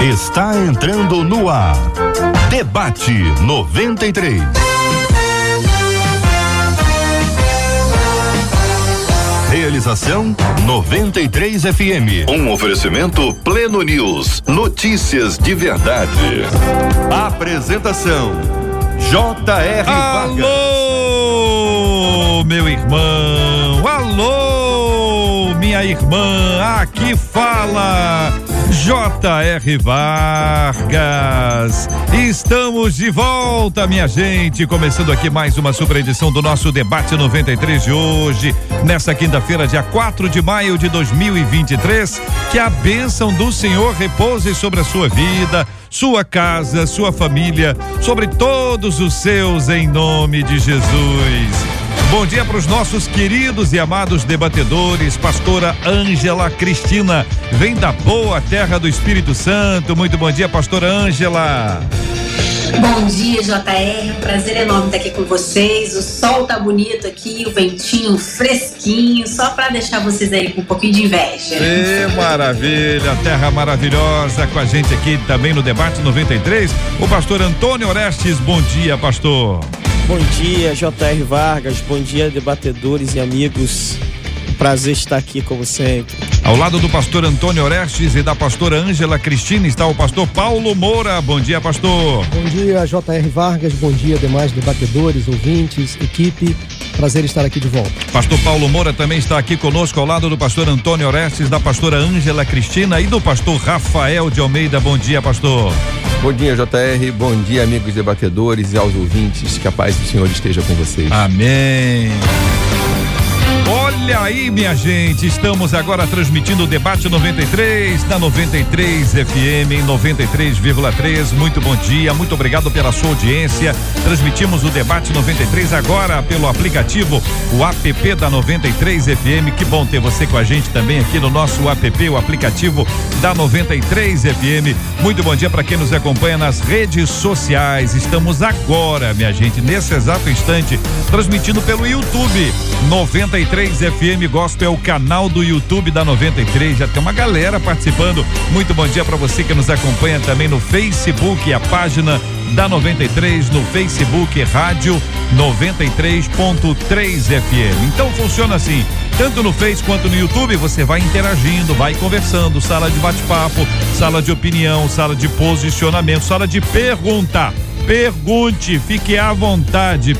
está entrando no ar. Debate 93. Realização 93 FM. Um oferecimento Pleno News. Notícias de verdade. Apresentação J.R. Vargas. Alô, meu irmão. Alô, minha irmã. Aqui fala J.R. Vargas. Estamos de volta, minha gente. Começando aqui mais uma super edição do nosso Debate 93 de hoje, nessa quinta-feira, dia 4 de maio de 2023. Que a bênção do Senhor repouse sobre a sua vida, sua casa, sua família, sobre todos os seus, em nome de Jesus. Bom dia para os nossos queridos e amados debatedores, pastora Ângela Cristina, vem da boa terra do Espírito Santo. Muito bom dia, pastora Ângela. Bom dia, JR. Prazer enorme estar aqui com vocês. O sol tá bonito aqui, o ventinho fresquinho, só para deixar vocês aí com um pouquinho de inveja. Que maravilha, terra maravilhosa com a gente aqui também no debate 93. O pastor Antônio Orestes. Bom dia, pastor. Bom dia, J.R. Vargas. Bom dia, debatedores e amigos. Prazer estar aqui como sempre. Ao lado do pastor Antônio Orestes e da pastora Ângela Cristina está o pastor Paulo Moura. Bom dia, pastor. Bom dia, J.R. Vargas. Bom dia, demais debatedores, ouvintes, equipe. Prazer estar aqui de volta. Pastor Paulo Moura também está aqui conosco ao lado do pastor Antônio Orestes, da pastora Ângela Cristina e do pastor Rafael de Almeida. Bom dia, pastor. Bom dia, JR. Bom dia, amigos debatedores e aos ouvintes. Que a paz do Senhor esteja com vocês. Amém. Olha aí, minha gente, estamos agora transmitindo o debate 93 da 93 FM em 93,3. Muito bom dia, muito obrigado pela sua audiência. Transmitimos o debate 93 agora pelo aplicativo, o app da 93 FM. Que bom ter você com a gente também aqui no nosso app, o aplicativo da 93 FM. Muito bom dia para quem nos acompanha nas redes sociais. Estamos agora, minha gente, nesse exato instante, transmitindo pelo YouTube 93 FM Gospel é o canal do YouTube da 93. Já tem uma galera participando. Muito bom dia para você que nos acompanha também no Facebook, a página da 93 no Facebook Rádio 93.3 FM. Então funciona assim, tanto no Face quanto no YouTube, você vai interagindo, vai conversando, sala de bate-papo, sala de opinião, sala de posicionamento, sala de pergunta. Pergunte, fique à vontade,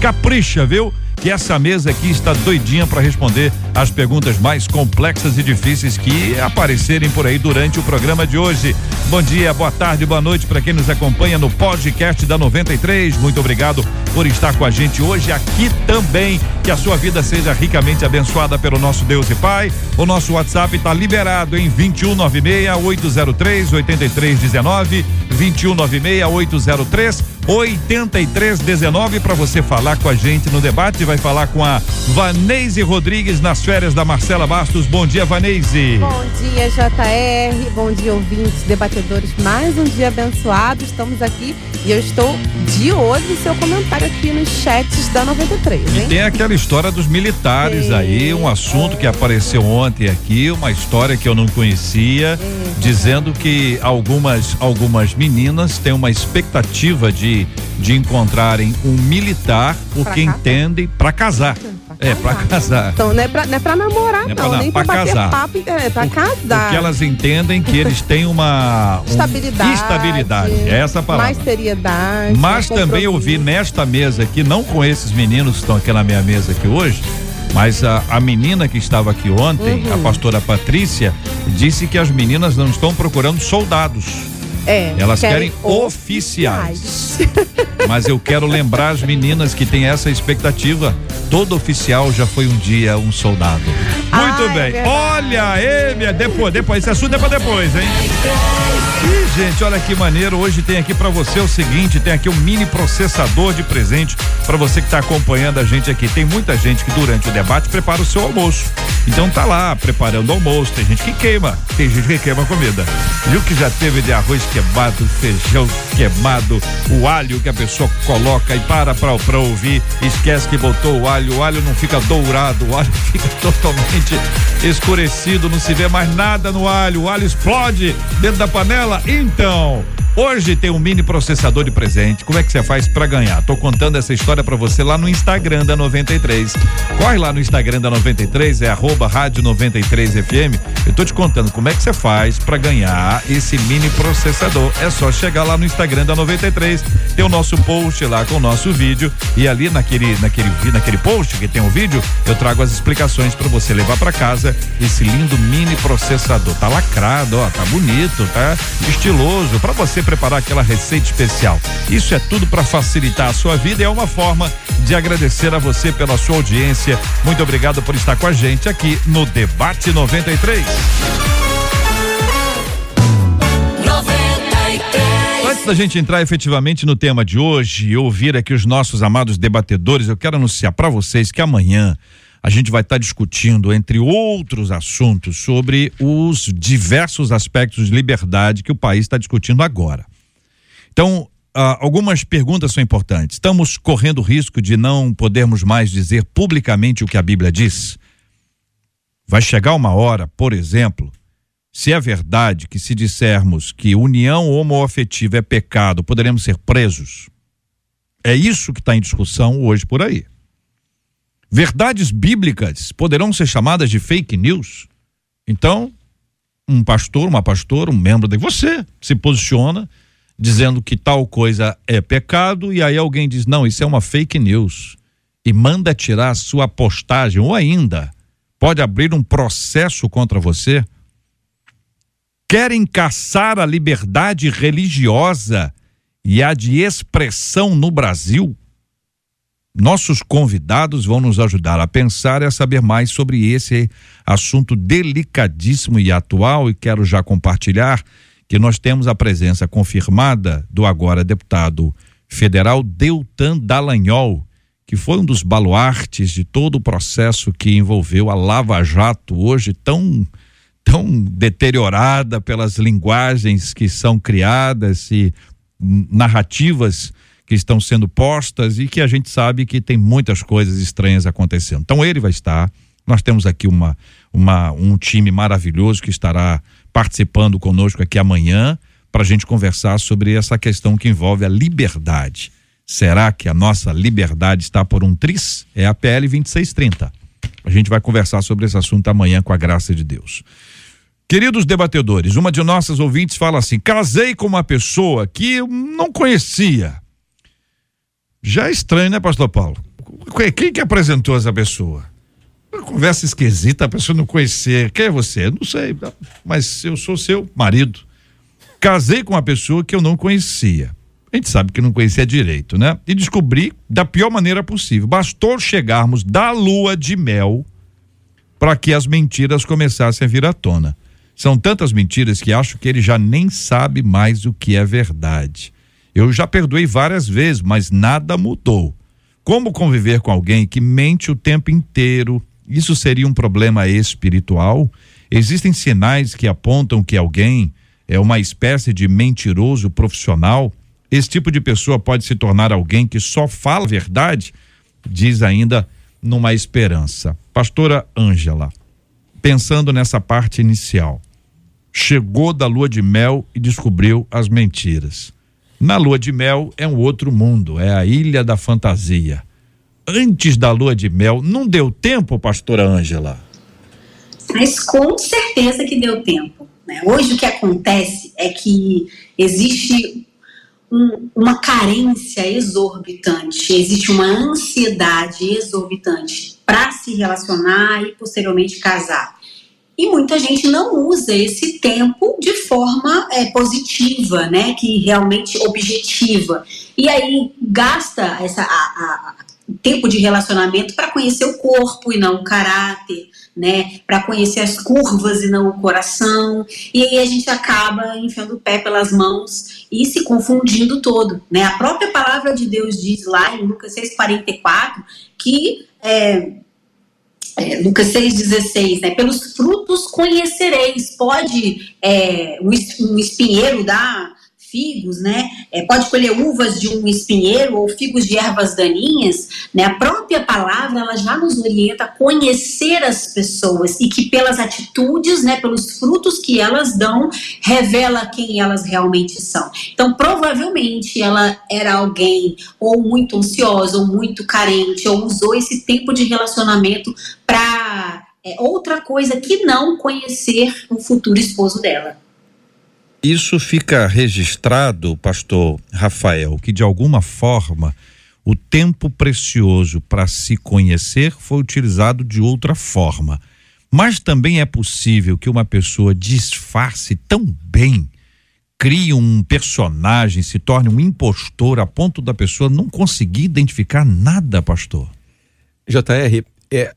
capricha, viu? Que essa mesa aqui está doidinha para responder as perguntas mais complexas e difíceis que aparecerem por aí durante o programa de hoje. Bom dia, boa tarde, boa noite para quem nos acompanha no podcast da 93. Muito obrigado por estar com a gente hoje aqui também. Que a sua vida seja ricamente abençoada pelo nosso Deus e Pai. O nosso WhatsApp está liberado em 2196 803 8319 2196 803 8319 para você falar com a gente no debate. Vai falar com a Vaneise Rodrigues nas férias da Marcela Bastos. Bom dia, Vaneise. Bom dia, JR. Bom dia, ouvintes, debatedores. Mais um dia abençoado. Estamos aqui e eu estou de olho no seu comentário aqui nos chats da 93. Hein? E tem aquela história dos militares Sim. aí, um assunto que apareceu ontem aqui, uma história que eu não conhecia, Sim. dizendo que algumas algumas meninas têm uma expectativa de de, encontrarem um militar, porque entendem para casar. É, pra casar. Então não é pra, não é pra namorar, não, é pra, não, nem pra, pra casar. papo, é pra casar. Porque elas entendem que eles têm uma um, estabilidade, estabilidade, é essa palavra. Mais seriedade. Mas também eu vi nesta mesa aqui, não com esses meninos que estão aqui na minha mesa aqui hoje, mas a, a menina que estava aqui ontem, uhum. a pastora Patrícia, disse que as meninas não estão procurando soldados. É, Elas querem, querem oficiais. Mas eu quero lembrar as meninas que têm essa expectativa. Todo oficial já foi um dia um soldado. Muito Ai, bem. É olha, Êmia, depois, depois, esse assunto é pra depois, hein? E, gente, olha que maneiro. Hoje tem aqui para você o seguinte: tem aqui um mini processador de presente para você que está acompanhando a gente aqui. Tem muita gente que durante o debate prepara o seu almoço. Então tá lá preparando o almoço. Tem gente que queima, tem gente que queima comida. Viu que já teve de arroz queimado, feijão queimado, o alho que a pessoa coloca e para pra, pra ouvir, esquece que botou o alho. O alho não fica dourado, o alho fica totalmente escurecido, não se vê mais nada no alho. O alho explode dentro da panela? Então, Hoje tem um mini processador de presente. Como é que você faz para ganhar? Tô contando essa história para você lá no Instagram da 93. Corre lá no Instagram da 93, é arroba rádio 93 FM. Eu tô te contando como é que você faz para ganhar esse mini processador. É só chegar lá no Instagram da 93, tem o nosso post lá com o nosso vídeo e ali naquele naquele naquele post que tem o um vídeo, eu trago as explicações para você levar para casa esse lindo mini processador. Tá lacrado, ó, tá bonito, tá estiloso para você preparar aquela receita especial. Isso é tudo para facilitar a sua vida e é uma forma de agradecer a você pela sua audiência. Muito obrigado por estar com a gente aqui no Debate 93. Antes da gente entrar efetivamente no tema de hoje e ouvir aqui os nossos amados debatedores, eu quero anunciar para vocês que amanhã a gente vai estar tá discutindo, entre outros assuntos, sobre os diversos aspectos de liberdade que o país está discutindo agora. Então, ah, algumas perguntas são importantes. Estamos correndo risco de não podermos mais dizer publicamente o que a Bíblia diz? Vai chegar uma hora, por exemplo, se é verdade que se dissermos que união homoafetiva é pecado, poderemos ser presos? É isso que está em discussão hoje por aí. Verdades bíblicas poderão ser chamadas de fake news. Então, um pastor, uma pastora, um membro de você se posiciona dizendo que tal coisa é pecado e aí alguém diz: "Não, isso é uma fake news" e manda tirar a sua postagem ou ainda pode abrir um processo contra você. Querem caçar a liberdade religiosa e a de expressão no Brasil? Nossos convidados vão nos ajudar a pensar e a saber mais sobre esse assunto delicadíssimo e atual e quero já compartilhar que nós temos a presença confirmada do agora deputado federal Deltan Dallagnol, que foi um dos baluartes de todo o processo que envolveu a Lava Jato, hoje tão tão deteriorada pelas linguagens que são criadas e narrativas que estão sendo postas e que a gente sabe que tem muitas coisas estranhas acontecendo. Então ele vai estar. Nós temos aqui uma, uma um time maravilhoso que estará participando conosco aqui amanhã para a gente conversar sobre essa questão que envolve a liberdade. Será que a nossa liberdade está por um tris? É a PL 2630. A gente vai conversar sobre esse assunto amanhã com a graça de Deus. Queridos debatedores, uma de nossas ouvintes fala assim: casei com uma pessoa que eu não conhecia. Já é estranho, né, pastor Paulo? Quem que apresentou essa pessoa? Uma conversa esquisita, a pessoa não conhecer. Quem é você? Não sei, mas eu sou seu marido. Casei com uma pessoa que eu não conhecia. A gente sabe que não conhecia direito, né? E descobri da pior maneira possível. Bastou chegarmos da lua de mel para que as mentiras começassem a vir à tona. São tantas mentiras que acho que ele já nem sabe mais o que é verdade. Eu já perdoei várias vezes, mas nada mudou. Como conviver com alguém que mente o tempo inteiro? Isso seria um problema espiritual? Existem sinais que apontam que alguém é uma espécie de mentiroso profissional? Esse tipo de pessoa pode se tornar alguém que só fala a verdade? Diz ainda numa esperança. Pastora Ângela, pensando nessa parte inicial, chegou da lua de mel e descobriu as mentiras. Na lua de mel é um outro mundo, é a ilha da fantasia. Antes da lua de mel, não deu tempo, pastora Ângela? Mas com certeza que deu tempo. Né? Hoje o que acontece é que existe um, uma carência exorbitante, existe uma ansiedade exorbitante para se relacionar e posteriormente casar. E muita gente não usa esse tempo de forma é, positiva, né? Que realmente objetiva. E aí gasta essa, a, a, tempo de relacionamento para conhecer o corpo e não o caráter, né? Para conhecer as curvas e não o coração. E aí a gente acaba enfiando o pé pelas mãos e se confundindo todo, né? A própria palavra de Deus diz lá em Lucas 6:44 que é, é, Lucas 6,16, né? Pelos frutos conhecereis. Pode é, um espinheiro dar figos, né? É, pode colher uvas de um espinheiro ou figos de ervas daninhas, né? A própria palavra ela já nos orienta a conhecer as pessoas e que pelas atitudes, né, pelos frutos que elas dão, revela quem elas realmente são. Então, provavelmente ela era alguém ou muito ansiosa ou muito carente ou usou esse tempo de relacionamento para é, outra coisa que não conhecer o futuro esposo dela. Isso fica registrado, pastor Rafael, que de alguma forma o tempo precioso para se conhecer foi utilizado de outra forma. Mas também é possível que uma pessoa disfarce tão bem, crie um personagem, se torne um impostor a ponto da pessoa não conseguir identificar nada, pastor. JR, é,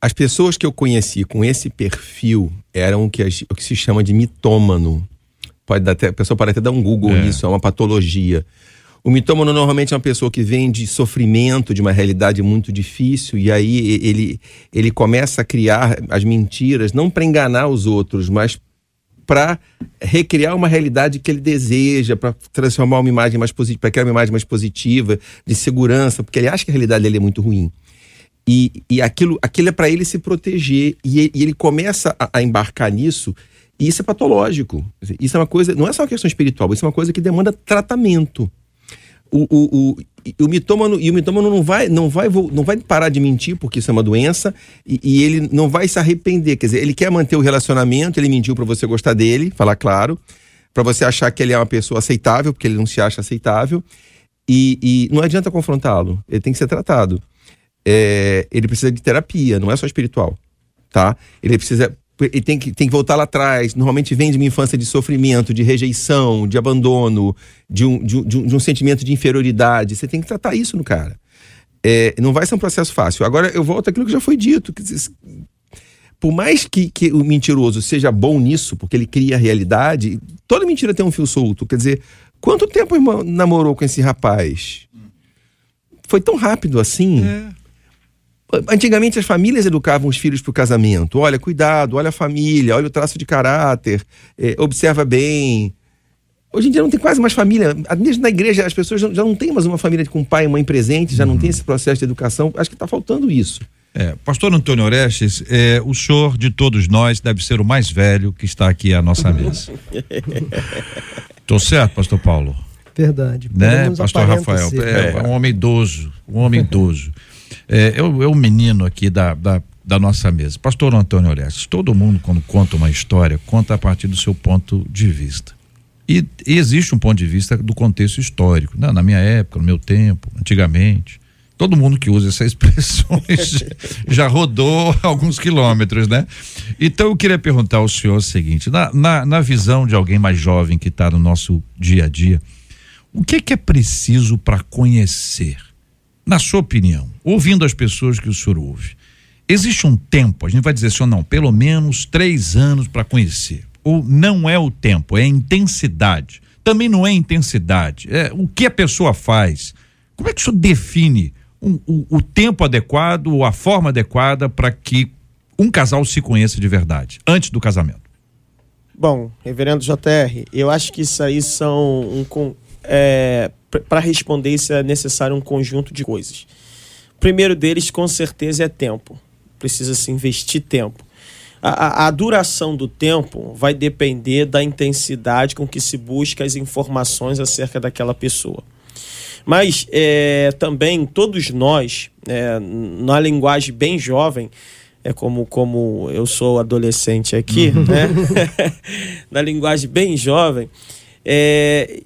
as pessoas que eu conheci com esse perfil eram o que, o que se chama de mitômano. Pode até, a pessoa pode até dar um Google é. nisso, é uma patologia. O mitômano normalmente é uma pessoa que vem de sofrimento, de uma realidade muito difícil, e aí ele, ele começa a criar as mentiras, não para enganar os outros, mas para recriar uma realidade que ele deseja, para transformar uma imagem mais positiva, para criar uma imagem mais positiva, de segurança, porque ele acha que a realidade dele é muito ruim. E, e aquilo, aquilo é para ele se proteger. E, e ele começa a, a, embarcar nisso, e isso é patológico. Isso é uma coisa, não é só uma questão espiritual, isso é uma coisa que demanda tratamento. O, o, o, o mitômano, e o mitômano não vai, não, vai, não vai parar de mentir, porque isso é uma doença, e, e ele não vai se arrepender. Quer dizer, ele quer manter o relacionamento, ele mentiu para você gostar dele, falar claro, para você achar que ele é uma pessoa aceitável, porque ele não se acha aceitável. E, e não adianta confrontá-lo, ele tem que ser tratado é, ele precisa de terapia, não é só espiritual, tá? Ele precisa ele tem que, tem que voltar lá atrás. Normalmente vem de uma infância de sofrimento, de rejeição, de abandono, de um, de um, de um sentimento de inferioridade. Você tem que tratar isso no cara. É, não vai ser um processo fácil. Agora, eu volto àquilo que já foi dito. Que, por mais que, que o mentiroso seja bom nisso, porque ele cria a realidade, toda mentira tem um fio solto. Quer dizer, quanto tempo irmão, namorou com esse rapaz? Foi tão rápido assim? É. Antigamente as famílias educavam os filhos para o casamento. Olha, cuidado, olha a família, olha o traço de caráter, é, observa bem. Hoje em dia não tem quase mais família. Mesmo na igreja as pessoas já não têm mais uma família com pai e mãe presente, já uhum. não tem esse processo de educação. Acho que está faltando isso. É, Pastor Antônio Orestes, é, o senhor de todos nós deve ser o mais velho que está aqui à nossa mesa. Estou certo, Pastor Paulo? Verdade. Né, Pastor Rafael? É, é, um homem idoso, um homem idoso. É, é, o, é o menino aqui da, da, da nossa mesa. Pastor Antônio Orestes, todo mundo, quando conta uma história, conta a partir do seu ponto de vista. E, e existe um ponto de vista do contexto histórico. Né? Na minha época, no meu tempo, antigamente. Todo mundo que usa essas expressões já rodou alguns quilômetros, né? Então eu queria perguntar ao senhor o seguinte: na, na, na visão de alguém mais jovem que está no nosso dia a dia, o que, que é preciso para conhecer na sua opinião, ouvindo as pessoas que o senhor ouve, existe um tempo, a gente vai dizer assim, não, pelo menos três anos para conhecer. Ou não é o tempo, é a intensidade. Também não é intensidade, é o que a pessoa faz. Como é que o senhor define um, o, o tempo adequado ou a forma adequada para que um casal se conheça de verdade, antes do casamento? Bom, reverendo JR, eu acho que isso aí são um, é, para responder isso é necessário um conjunto de coisas. O primeiro deles, com certeza, é tempo. Precisa se investir tempo. A, a, duração do tempo vai depender da intensidade com que se busca as informações acerca daquela pessoa. Mas é, também todos nós, é, na linguagem bem jovem, é como, como eu sou adolescente aqui, uhum. né? na linguagem bem jovem, é,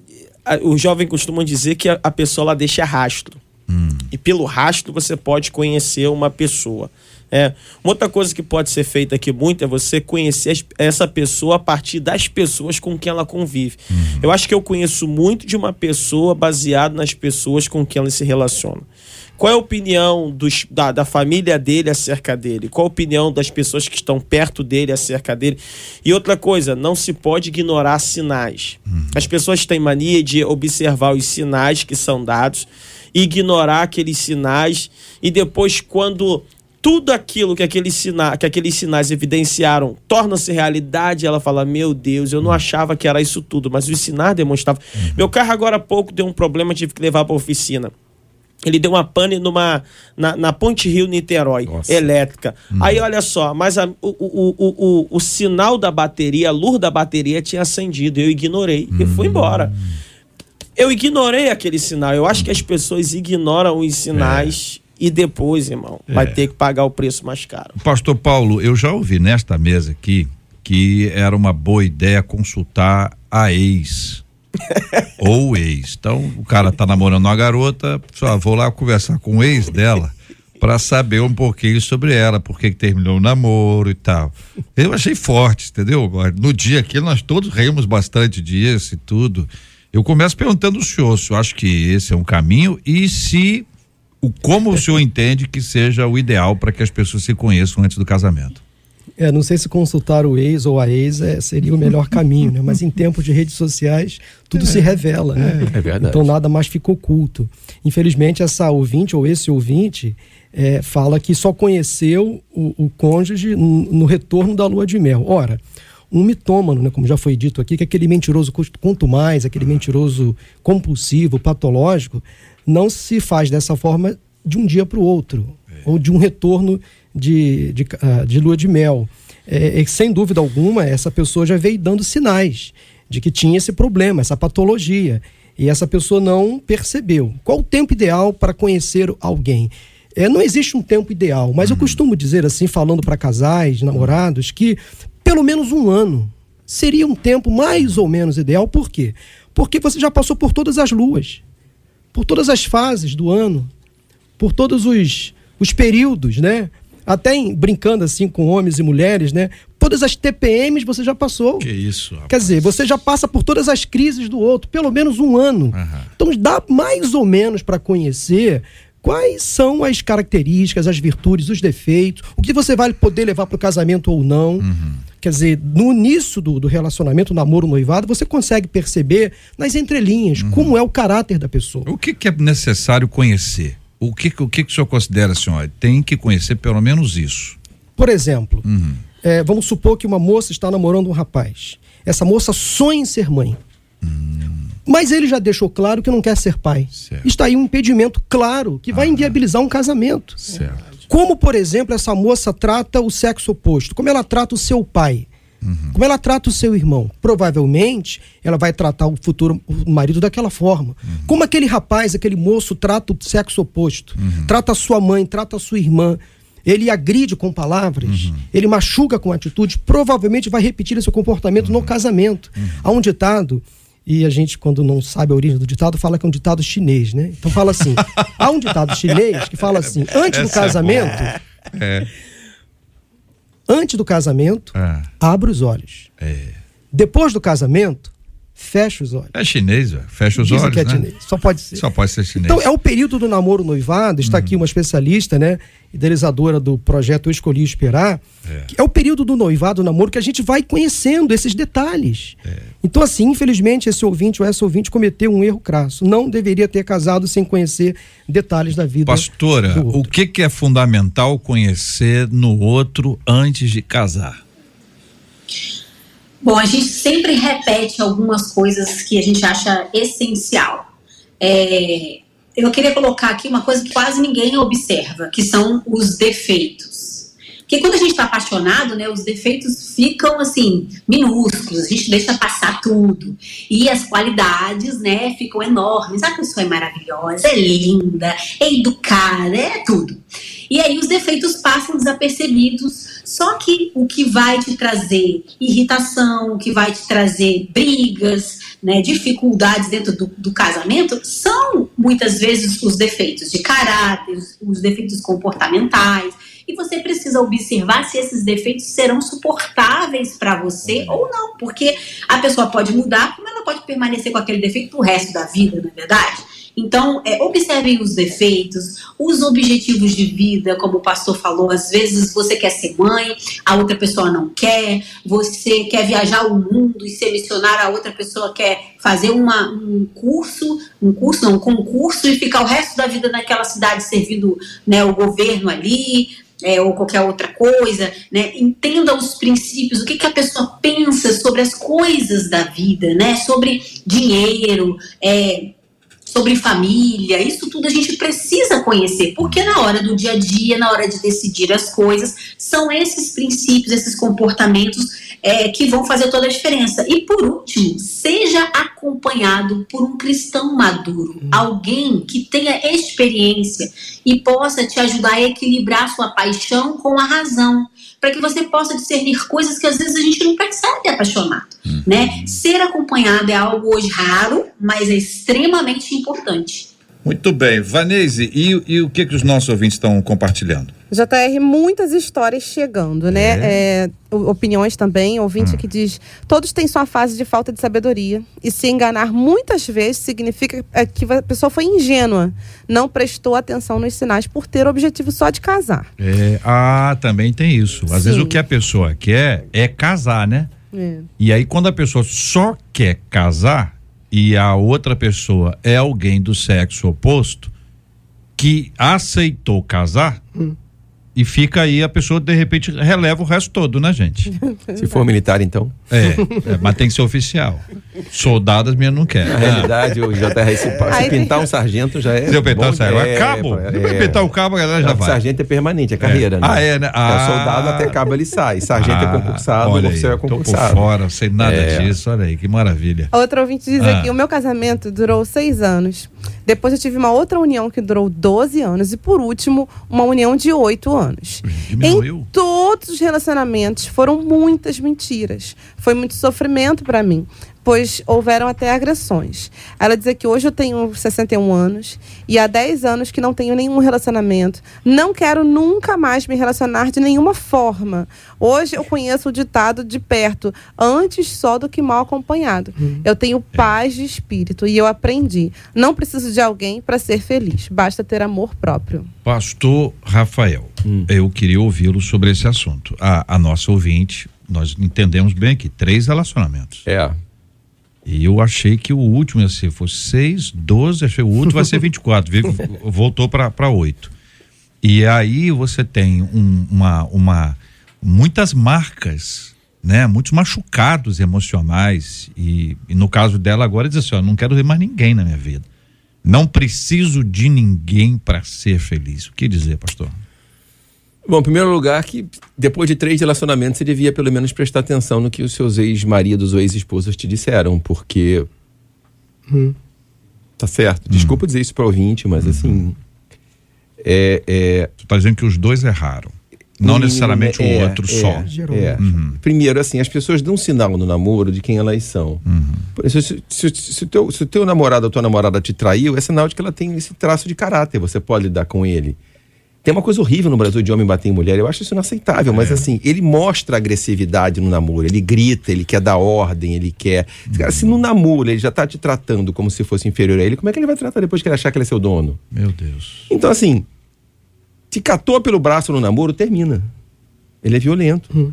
o jovem costuma dizer que a, a pessoa ela deixa rastro. Hum. E pelo rastro você pode conhecer uma pessoa. É. Uma outra coisa que pode ser feita aqui muito é você conhecer essa pessoa a partir das pessoas com quem ela convive. Uhum. Eu acho que eu conheço muito de uma pessoa baseado nas pessoas com quem ela se relaciona. Qual é a opinião dos, da, da família dele acerca dele? Qual a opinião das pessoas que estão perto dele acerca dele? E outra coisa, não se pode ignorar sinais. Uhum. As pessoas têm mania de observar os sinais que são dados, ignorar aqueles sinais e depois, quando tudo aquilo que aqueles, sina que aqueles sinais evidenciaram torna-se realidade, ela fala: Meu Deus, eu não achava que era isso tudo, mas os sinais demonstravam. Uhum. Meu carro agora há pouco deu um problema, tive que levar para a oficina. Ele deu uma pane numa, na, na Ponte Rio Niterói, Nossa. elétrica. Hum. Aí olha só, mas a, o, o, o, o, sinal da bateria, a luz da bateria tinha acendido. Eu ignorei hum. e fui embora. Eu ignorei aquele sinal. Eu acho que as pessoas ignoram os sinais. É. E depois, irmão, é. vai ter que pagar o preço mais caro. Pastor Paulo, eu já ouvi nesta mesa aqui que era uma boa ideia consultar a ex ou ex. Então, o cara tá namorando uma garota, só vou lá conversar com o ex dela para saber um pouquinho sobre ela, por que terminou o namoro e tal. Eu achei forte, entendeu? No dia aqui nós todos reímos bastante disso e tudo. Eu começo perguntando o senhor se eu acho que esse é um caminho e se o como o senhor entende que seja o ideal para que as pessoas se conheçam antes do casamento. É, não sei se consultar o ex ou a ex é, seria o melhor caminho, né? Mas em tempos de redes sociais, tudo é, se revela, né? É verdade. Então nada mais fica oculto. Infelizmente, essa ouvinte ou esse ouvinte é, fala que só conheceu o, o cônjuge no, no, retorno da lua de mel. Ora, um mitômano, né, como já foi dito aqui, que é aquele mentiroso, quanto mais, aquele mentiroso compulsivo, patológico, não se faz dessa forma de um dia para o outro, é. ou de um retorno de, de, uh, de lua de mel. É, é, sem dúvida alguma, essa pessoa já veio dando sinais de que tinha esse problema, essa patologia. E essa pessoa não percebeu. Qual o tempo ideal para conhecer alguém? É, não existe um tempo ideal, mas eu uhum. costumo dizer assim, falando para casais, namorados, que pelo menos um ano seria um tempo mais ou menos ideal. Por quê? Porque você já passou por todas as luas, por todas as fases do ano, por todos os, os períodos, né? Até em, brincando assim com homens e mulheres, né? Todas as TPMs você já passou. Que isso, rapaz. Quer dizer, você já passa por todas as crises do outro, pelo menos um ano. Uhum. Então dá mais ou menos para conhecer quais são as características, as virtudes, os defeitos, o que você vai poder levar para o casamento ou não. Uhum. Quer dizer, no início do, do relacionamento, namoro, noivado, você consegue perceber nas entrelinhas uhum. como é o caráter da pessoa. O que, que é necessário conhecer? O que, o que, que o senhor considera, senhor? Tem que conhecer pelo menos isso. Por exemplo, uhum. é, vamos supor que uma moça está namorando um rapaz. Essa moça sonha em ser mãe. Hum. Mas ele já deixou claro que não quer ser pai. Certo. Está aí um impedimento claro que vai ah, inviabilizar um casamento. Certo. Como, por exemplo, essa moça trata o sexo oposto? Como ela trata o seu pai? Uhum. Como ela trata o seu irmão? Provavelmente ela vai tratar o futuro marido daquela forma. Uhum. Como aquele rapaz, aquele moço trata o sexo oposto, uhum. trata a sua mãe, trata a sua irmã. Ele agride com palavras, ele machuca com atitudes, provavelmente vai repetir esse comportamento no casamento. Há um ditado e a gente, quando não sabe a origem do ditado, fala que é um ditado chinês, né? Então fala assim: há um ditado chinês que fala assim: antes do é casamento, é Antes do casamento, é. abra os olhos. É. Depois do casamento, fecha os olhos. É chinês, fecha os Dizem olhos. Que é né? chinês. Só pode ser. Só pode ser chinês. Então, é o período do namoro noivado. Está uhum. aqui uma especialista, né? Idealizadora do projeto Eu Escolhi Esperar. É. é o período do noivado, do namoro, que a gente vai conhecendo esses detalhes. É. Então, assim, infelizmente, esse ouvinte ou essa ouvinte cometeu um erro crasso. Não deveria ter casado sem conhecer detalhes da vida. Pastora, o que, que é fundamental conhecer no outro antes de casar? Bom, a gente sempre repete algumas coisas que a gente acha essencial. É, eu queria colocar aqui uma coisa que quase ninguém observa, que são os defeitos. Porque quando a gente está apaixonado, né, os defeitos ficam assim minúsculos, a gente deixa passar tudo. E as qualidades, né, ficam enormes. A pessoa é maravilhosa, é linda, é educada, é tudo. E aí os defeitos passam desapercebidos só que o que vai te trazer irritação, o que vai te trazer brigas, né, dificuldades dentro do, do casamento, são muitas vezes os defeitos de caráter, os defeitos comportamentais. E você precisa observar se esses defeitos serão suportáveis para você uhum. ou não, porque a pessoa pode mudar, como ela pode permanecer com aquele defeito pro resto da vida, não é verdade? Então, é, observem os defeitos, os objetivos de vida, como o pastor falou, às vezes você quer ser mãe, a outra pessoa não quer, você quer viajar o mundo e missionário, a outra pessoa quer fazer uma, um curso, um curso, não, um concurso e ficar o resto da vida naquela cidade servindo né, o governo ali. é, ou qualquer outra coisa, né? Entenda os princípios, o que, que a pessoa pensa sobre as coisas da vida, né? Sobre dinheiro, é, sobre família, isso tudo a gente precisa conhecer, porque na hora do dia a dia, na hora de decidir as coisas, são esses princípios, esses comportamentos é, que vão fazer toda a diferença. E por último, seja acompanhado por um cristão maduro, hum. alguém que tenha experiência e possa te ajudar a equilibrar sua paixão com a razão, para que você possa discernir coisas que às vezes a gente não percebe apaixonado, hum. né? Ser acompanhado é algo hoje raro, mas é extremamente importante. Muito bem. Vanese, e, e o que, que os nossos ouvintes estão compartilhando? JR, muitas histórias chegando, né? É. É, opiniões também, ouvinte hum. que diz: todos têm sua fase de falta de sabedoria. E se enganar muitas vezes significa é, que a pessoa foi ingênua, não prestou atenção nos sinais por ter o objetivo só de casar. É, ah, também tem isso. Às Sim. vezes o que a pessoa quer é casar, né? É. E aí, quando a pessoa só quer casar, e a outra pessoa é alguém do sexo oposto que aceitou casar, hum. E fica aí, a pessoa de repente releva o resto todo, né, gente? Se for militar, então. É, é mas tem que ser oficial. Soldadas minhas não querem. Na realidade, o JR, se, se pintar um sargento já é. Se eu pintar um sargento, é, cabo? É, é, pintar o cabo, a galera já vai. Sargento é permanente, é carreira, é. né? Ah, é, né? Ah, é, soldado até cabo ele sai. Sargento é ah, é concursado, olha oficial é concursado. Tô por fora, sem nada é. disso, olha aí, que maravilha. Outro ouvinte diz ah. aqui: o meu casamento durou seis anos. Depois eu tive uma outra união que durou 12 anos. E por último, uma união de oito anos. Diminuiu. Em todos os relacionamentos foram muitas mentiras. Foi muito sofrimento para mim pois houveram até agressões. Ela diz que hoje eu tenho 61 anos e há 10 anos que não tenho nenhum relacionamento. Não quero nunca mais me relacionar de nenhuma forma. Hoje eu conheço o ditado de perto, antes só do que mal acompanhado. Hum. Eu tenho paz de espírito e eu aprendi. Não preciso de alguém para ser feliz, basta ter amor próprio. Pastor Rafael, hum. eu queria ouvi-lo sobre esse assunto. A, a nossa ouvinte, nós entendemos bem aqui, três relacionamentos. É. E eu achei que o último ia ser, fosse 6, 12, achei o último vai ser 24, voltou para 8. E aí você tem um, uma, uma, muitas marcas, né? Muitos machucados emocionais. E, e no caso dela agora diz assim: ó, não quero ver mais ninguém na minha vida. Não preciso de ninguém para ser feliz. O que dizer, pastor? Bom, em primeiro lugar, que depois de três relacionamentos, você devia pelo menos prestar atenção no que os seus ex-maridos ou ex-esposas te disseram, porque. Hum. Tá certo. Hum. Desculpa dizer isso para ouvinte, mas assim. Uhum. É, é... Tu tá dizendo que os dois erraram. Não necessariamente é, o outro é, só. É. Uhum. Primeiro, assim, as pessoas dão um sinal no namoro de quem elas são. Uhum. Por isso, se, se, se, o teu, se teu namorado ou tua namorada te traiu, é sinal de que ela tem esse traço de caráter. Você pode lidar com ele. Tem uma coisa horrível no Brasil de homem bater em mulher. Eu acho isso inaceitável, mas é. assim, ele mostra agressividade no namoro. Ele grita, ele quer dar ordem, ele quer. Cara, se no namoro ele já tá te tratando como se fosse inferior a ele, como é que ele vai tratar depois que ele achar que ele é seu dono? Meu Deus. Então, assim, te catou pelo braço no namoro, termina. Ele é violento. Uhum.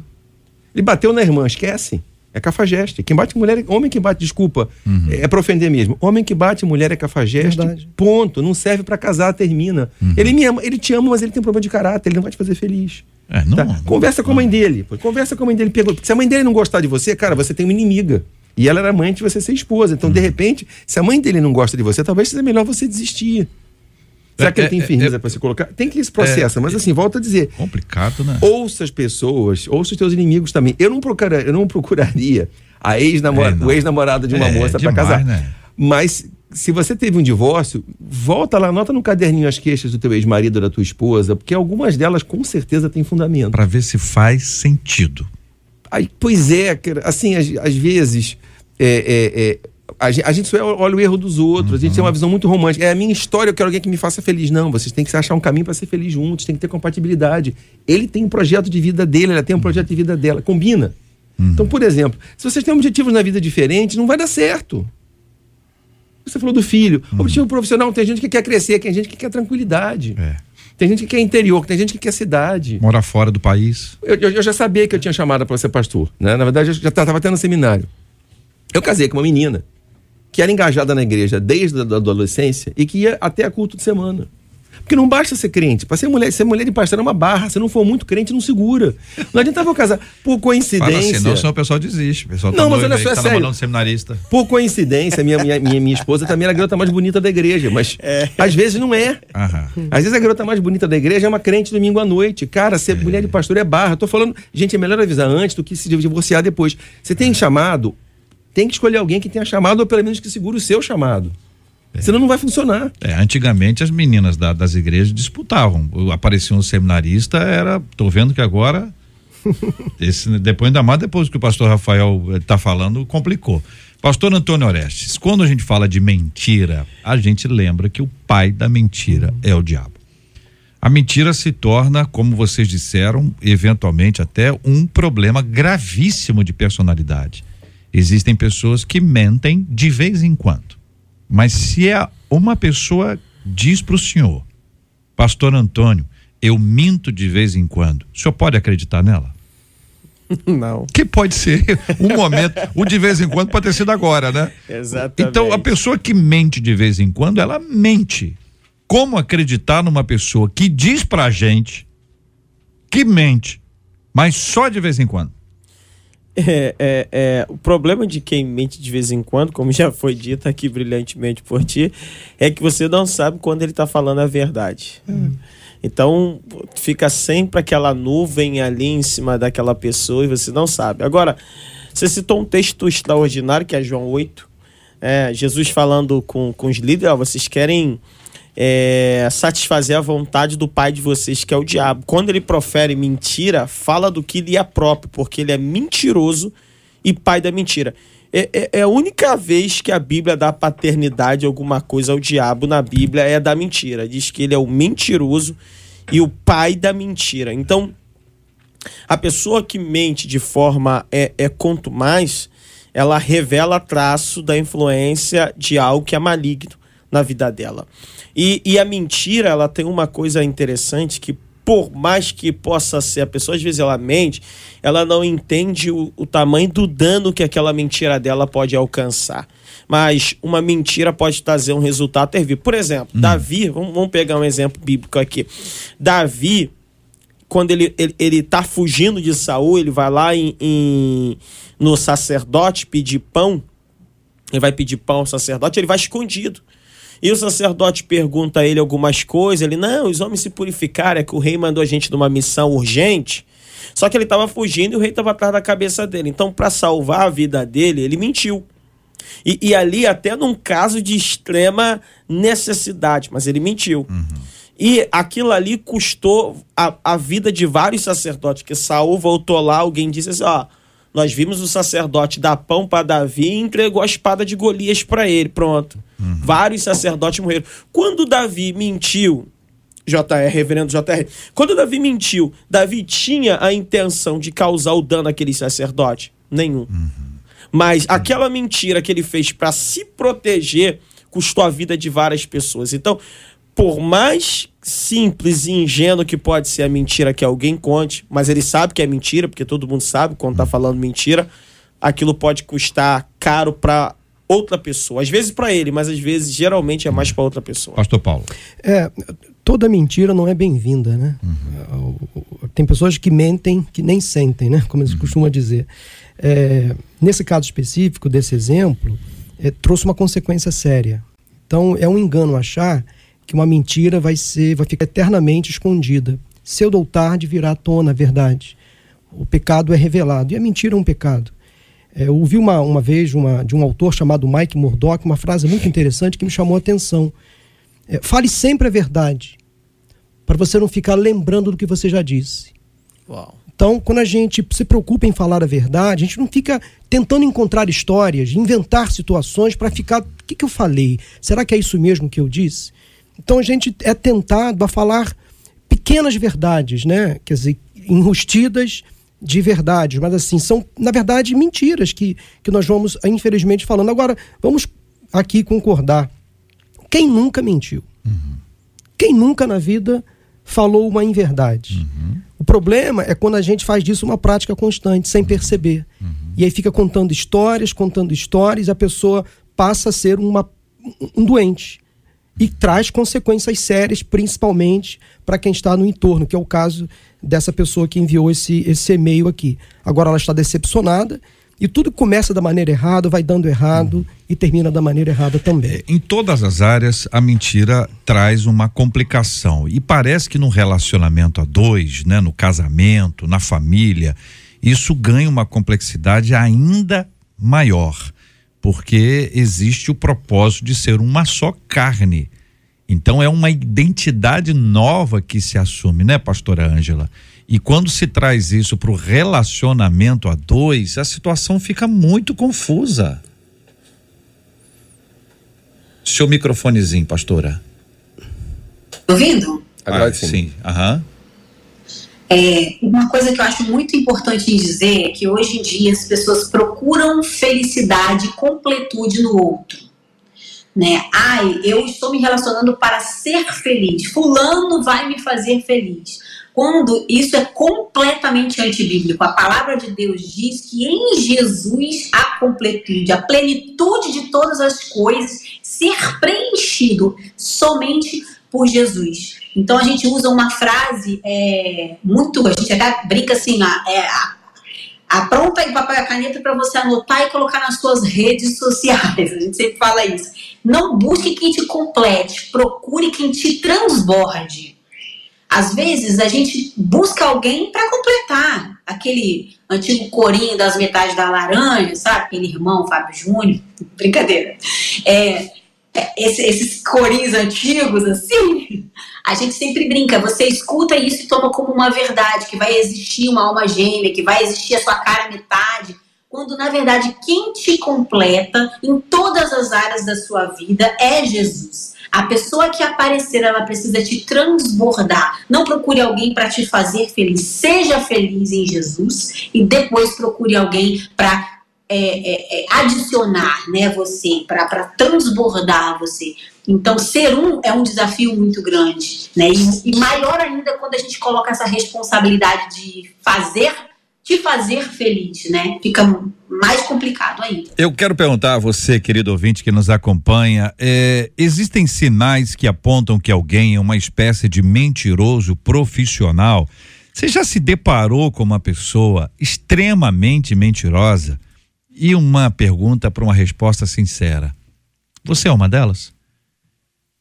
Ele bateu na irmã, esquece. É cafajeste. Quem bate mulher, homem que bate, desculpa, uhum. é, é pra ofender mesmo. Homem que bate mulher é cafajeste. Verdade. Ponto. Não serve para casar, termina. Uhum. Ele me ama, ele te ama, mas ele tem um problema de caráter, ele não vai te fazer feliz. É, não, tá? não, conversa não, com a mãe dele. Conversa com a mãe dele. Porque se a mãe dele não gostar de você, cara, você tem uma inimiga. E ela era mãe de você ser esposa. Então, uhum. de repente, se a mãe dele não gosta de você, talvez seja melhor você desistir. Será é, que ele tem é, firmeza é, para se colocar? Tem que se processa, mas assim, volta a dizer. Complicado, né? Ouça as pessoas, ouça os teus inimigos também. Eu não, procura, eu não procuraria a ex-namorada, é, o ex-namorado de uma é, moça para casar. Né? Mas se você teve um divórcio, volta lá, anota no caderninho as queixas do teu ex-marido ou da tua esposa, porque algumas delas com certeza têm fundamento. Para ver se faz sentido. Aí, pois é, assim, às, às vezes é, é, é, a, gente, a gente só olha o erro dos outros, uhum. a gente tem uma visão muito romântica. É a minha história, eu quero alguém que me faça feliz. Não, vocês têm que achar um caminho para ser feliz juntos, tem que ter compatibilidade. Ele tem um projeto de vida dele, ela tem um projeto de vida dela. Combina. Uhum. Então, por exemplo, se vocês têm objetivos na vida diferentes, não vai dar certo. Você falou do filho. Uhum. Objetivo profissional, tem gente que quer crescer, tem gente que quer tranquilidade. É. Tem gente que quer interior, tem gente que quer cidade. Morar fora do país. Eu, eu, eu já sabia que eu tinha chamada para ser pastor. Né? Na verdade, eu já estava tendo seminário. Eu casei com uma menina que era engajada na igreja desde a adolescência e que ia até a culto de semana. Porque não basta ser crente. Para ser mulher, ser mulher de pastor é uma barra. Se não for muito crente, não segura. Não adianta eu casar. Por coincidência. Fala assim, não, senão o pessoal desiste. O pessoal não, tá mas olha só, é tá sério. seminarista. Por coincidência, minha, minha, minha, minha esposa também era a garota mais bonita da igreja. Mas é. às vezes não é. Aham. Às vezes a garota mais bonita da igreja é uma crente domingo à noite. Cara, ser é. mulher de pastor é barra. Tô falando, gente, é melhor avisar antes do que se divorciar depois. Você tem é. chamado, tem que escolher alguém que tenha chamado ou pelo menos que segure o seu chamado. É. Senão não vai funcionar. É, antigamente as meninas da, das igrejas disputavam. Aparecia um seminarista, era. tô vendo que agora. esse, depois, ainda mais depois que o pastor Rafael está falando, complicou. Pastor Antônio Orestes, quando a gente fala de mentira, a gente lembra que o pai da mentira é o diabo. A mentira se torna, como vocês disseram, eventualmente até um problema gravíssimo de personalidade. Existem pessoas que mentem de vez em quando. Mas se é uma pessoa diz para o senhor, Pastor Antônio, eu minto de vez em quando, o senhor pode acreditar nela? Não. Que pode ser um momento, o de vez em quando pode ter sido agora, né? Exatamente. Então, a pessoa que mente de vez em quando, ela mente. Como acreditar numa pessoa que diz pra gente que mente, mas só de vez em quando? É, é, é, o problema de quem mente de vez em quando, como já foi dito aqui brilhantemente por ti, é que você não sabe quando ele está falando a verdade. Hum. Então fica sempre aquela nuvem ali em cima daquela pessoa e você não sabe. Agora, você citou um texto extraordinário que é João 8. É, Jesus falando com, com os líderes: ó, vocês querem é, satisfazer a vontade do pai de vocês, que é o diabo. Quando ele profere mentira, fala do que lhe é próprio, porque ele é mentiroso e pai da mentira. É, é, é, a única vez que a Bíblia dá paternidade alguma coisa ao diabo na Bíblia é da mentira. Diz que ele é o mentiroso e o pai da mentira. Então, a pessoa que mente de forma é, é quanto mais, ela revela traço da influência de algo que é maligno na vida dela. E, e a mentira, ela tem uma coisa interessante que por mais que possa ser a pessoa, às vezes ela mente, ela não entende o, o, tamanho do dano que aquela mentira dela pode alcançar. Mas uma mentira pode trazer um resultado terrível. Por exemplo, hum. Davi, vamos, vamos, pegar um exemplo bíblico aqui. Davi, quando ele, ele, ele tá fugindo de Saul, ele vai lá em, em, no sacerdote pedir pão, ele vai pedir pão ao sacerdote, ele vai escondido. E o sacerdote pergunta a ele algumas coisas. Ele, não, os homens se purificaram, é que o rei mandou a gente numa missão urgente. Só que ele estava fugindo e o rei estava atrás da cabeça dele. Então, para salvar a vida dele, ele mentiu. E, e, ali, até num caso de extrema necessidade, mas ele mentiu. Uhum. E aquilo ali custou a, a vida de vários sacerdotes. Que Saul voltou lá, alguém disse assim: ó nós vimos o sacerdote dar pão para Davi e entregou a espada de Golias para ele. Pronto. Uhum. Vários sacerdotes morreram. Quando Davi mentiu, JR, reverendo JR, quando Davi mentiu, Davi tinha a intenção de causar o dano àquele sacerdote? Nenhum. Uhum. Mas aquela mentira que ele fez para se proteger custou a vida de várias pessoas. Então, por mais simples e ingênuo que pode ser a mentira que alguém conte, mas ele sabe que é mentira, porque todo mundo sabe quando tá falando mentira, aquilo pode custar caro para outra pessoa. Às vezes para ele, mas às vezes geralmente é mais para outra pessoa. Pastor Paulo. É, toda mentira não é bem-vinda, né? Uhum. Tem pessoas que mentem que nem sentem, né? Como eles uhum. costumam dizer. É, nesse caso específico desse exemplo, é, trouxe uma consequência séria. Então é um engano achar que uma mentira vai ser, vai ficar eternamente escondida. Cedo ou tarde virá à tona a verdade. O pecado é revelado e a mentira é um pecado. É, eu ouvi uma, uma vez uma, de um autor chamado Mike Murdock uma frase muito interessante que me chamou a atenção. É, fale sempre a verdade, para você não ficar lembrando do que você já disse. Uau. Então, quando a gente se preocupa em falar a verdade, a gente não fica tentando encontrar histórias, inventar situações para ficar. O que, que eu falei? Será que é isso mesmo que eu disse? Então a gente é tentado a falar pequenas verdades, né? Quer dizer, enrustidas de verdades, mas assim, são, na verdade, mentiras que, que nós vamos, infelizmente, falando. Agora, vamos aqui concordar. Quem nunca mentiu? Uhum. Quem nunca na vida falou uma inverdade? Uhum. O problema é quando a gente faz disso uma prática constante, sem perceber. Uhum. E aí fica contando histórias, contando histórias, a pessoa passa a ser uma, um doente. E traz consequências sérias, principalmente para quem está no entorno, que é o caso dessa pessoa que enviou esse, esse e-mail aqui. Agora ela está decepcionada e tudo começa da maneira errada, vai dando errado uhum. e termina da maneira errada também. É, em todas as áreas, a mentira traz uma complicação. E parece que no relacionamento a dois, né, no casamento, na família, isso ganha uma complexidade ainda maior, porque existe o propósito de ser uma só carne. Então é uma identidade nova que se assume, né, pastora Ângela? E quando se traz isso para o relacionamento a dois, a situação fica muito confusa. Seu microfonezinho, pastora. Ouvindo? Agora ah, sim. sim. Aham. É, uma coisa que eu acho muito importante dizer é que hoje em dia as pessoas procuram felicidade e completude no outro. Né? Ai, eu estou me relacionando para ser feliz. Fulano vai me fazer feliz quando isso é completamente antibíblico. A palavra de Deus diz que em Jesus há completude, a plenitude de todas as coisas, ser preenchido somente por Jesus. Então a gente usa uma frase é, muito, a gente até brinca assim, é, apronta aí papel e caneta para você anotar e colocar nas suas redes sociais. A gente sempre fala isso. Não busque quem te complete, procure quem te transborde. Às vezes a gente busca alguém para completar aquele antigo corinho das metades da laranja, sabe? Aquele irmão Fábio Júnior, brincadeira. É, esse, esses corinhos antigos, assim, a gente sempre brinca. Você escuta isso e toma como uma verdade, que vai existir uma alma gêmea, que vai existir a sua cara metade, quando na verdade quem te completa em todas as áreas da sua vida é Jesus. A pessoa que aparecer, ela precisa te transbordar. Não procure alguém para te fazer feliz. Seja feliz em Jesus e depois procure alguém para é, é, é, adicionar né, você, para transbordar você. Então, ser um é um desafio muito grande. Né? E, e maior ainda quando a gente coloca essa responsabilidade de fazer te fazer feliz, né? Fica mais complicado ainda. Eu quero perguntar a você, querido ouvinte que nos acompanha, é, existem sinais que apontam que alguém é uma espécie de mentiroso profissional? Você já se deparou com uma pessoa extremamente mentirosa? E uma pergunta para uma resposta sincera. Você é uma delas?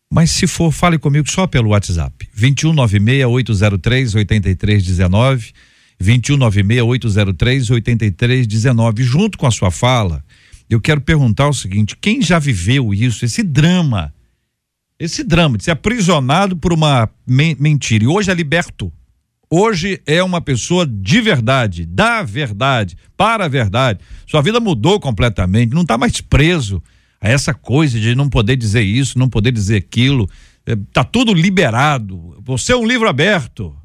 Mas se for, fale comigo só pelo WhatsApp. 2196 803 8319 2196-803-8319. Junto com a sua fala, eu quero perguntar o seguinte: quem já viveu isso, esse drama, esse drama de ser aprisionado por uma me mentira e hoje é liberto? Hoje é uma pessoa de verdade, da verdade, para a verdade. Sua vida mudou completamente, não está mais preso a essa coisa de não poder dizer isso, não poder dizer aquilo. Está é, tudo liberado. Você é um livro aberto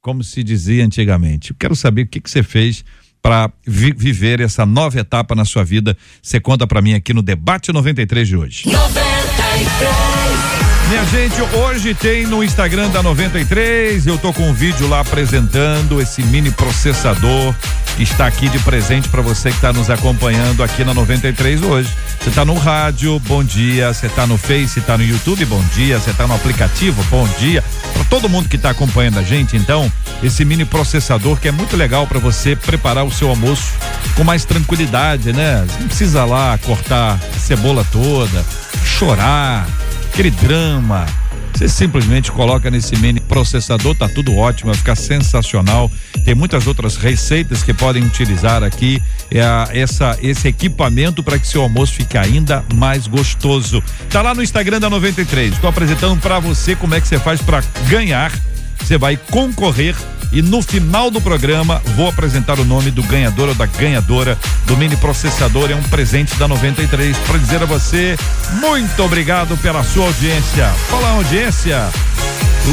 como se dizia antigamente. Eu quero saber o que, que você fez para vi viver essa nova etapa na sua vida. Você conta para mim aqui no Debate 93 de hoje. 93. Minha gente, hoje tem no Instagram da 93, eu tô com um vídeo lá apresentando esse mini processador que está aqui de presente para você que está nos acompanhando aqui na 93 hoje. Você está no rádio, bom dia. Você está no Face, está no YouTube, bom dia. Você está no aplicativo, bom dia. Para todo mundo que está acompanhando a gente, então, esse mini processador que é muito legal para você preparar o seu almoço com mais tranquilidade, né? Você não precisa lá cortar cebola toda, chorar aquele drama. Você simplesmente coloca nesse mini processador, tá tudo ótimo, vai ficar sensacional. Tem muitas outras receitas que podem utilizar aqui é essa esse equipamento para que seu almoço fique ainda mais gostoso. Tá lá no Instagram da 93. Estou apresentando para você como é que você faz para ganhar. Você vai concorrer e no final do programa vou apresentar o nome do ganhador ou da ganhadora do mini processador. É um presente da 93 para dizer a você muito obrigado pela sua audiência. Fala audiência.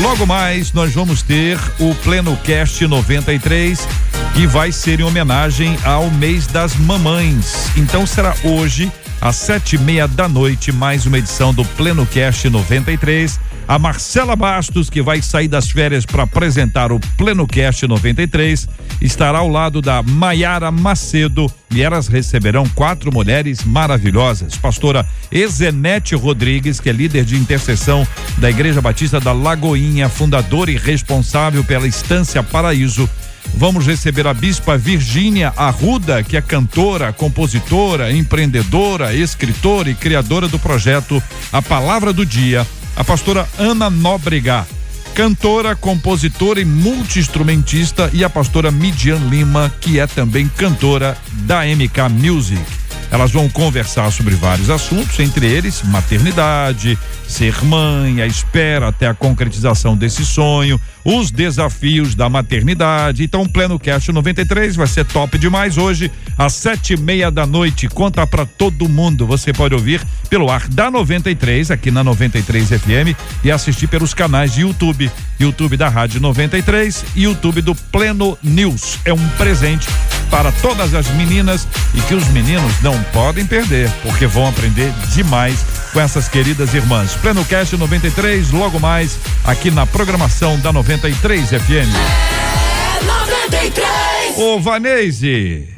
Logo mais nós vamos ter o Pleno Cast 93 que vai ser em homenagem ao mês das mamães. Então será hoje às sete e meia da noite mais uma edição do Pleno Cast 93 A Marcela Bastos, que vai sair das férias para apresentar o Pleno Cast 93, estará ao lado da Maiara Macedo e elas receberão quatro mulheres maravilhosas. Pastora Ezenete Rodrigues, que é líder de intercessão da Igreja Batista da Lagoinha, fundadora e responsável pela Estância Paraíso. Vamos receber a bispa Virgínia Arruda, que é cantora, compositora, empreendedora, escritora e criadora do projeto A Palavra do Dia. A pastora Ana Nóbrega, cantora, compositora e multiinstrumentista, e a pastora Midian Lima, que é também cantora da MK Music. Elas vão conversar sobre vários assuntos, entre eles maternidade, ser mãe, a espera até a concretização desse sonho, os desafios da maternidade. Então, Pleno Cast 93 vai ser top demais hoje, às sete e meia da noite. Conta para todo mundo. Você pode ouvir pelo ar da 93, aqui na 93 FM, e assistir pelos canais de YouTube. YouTube da Rádio 93 e YouTube do Pleno News. É um presente para todas as meninas e que os meninos não podem perder, porque vão aprender demais com essas queridas irmãs. Pleno Cast 93, logo mais aqui na programação da 93 FM. É 93! Ô Vanese!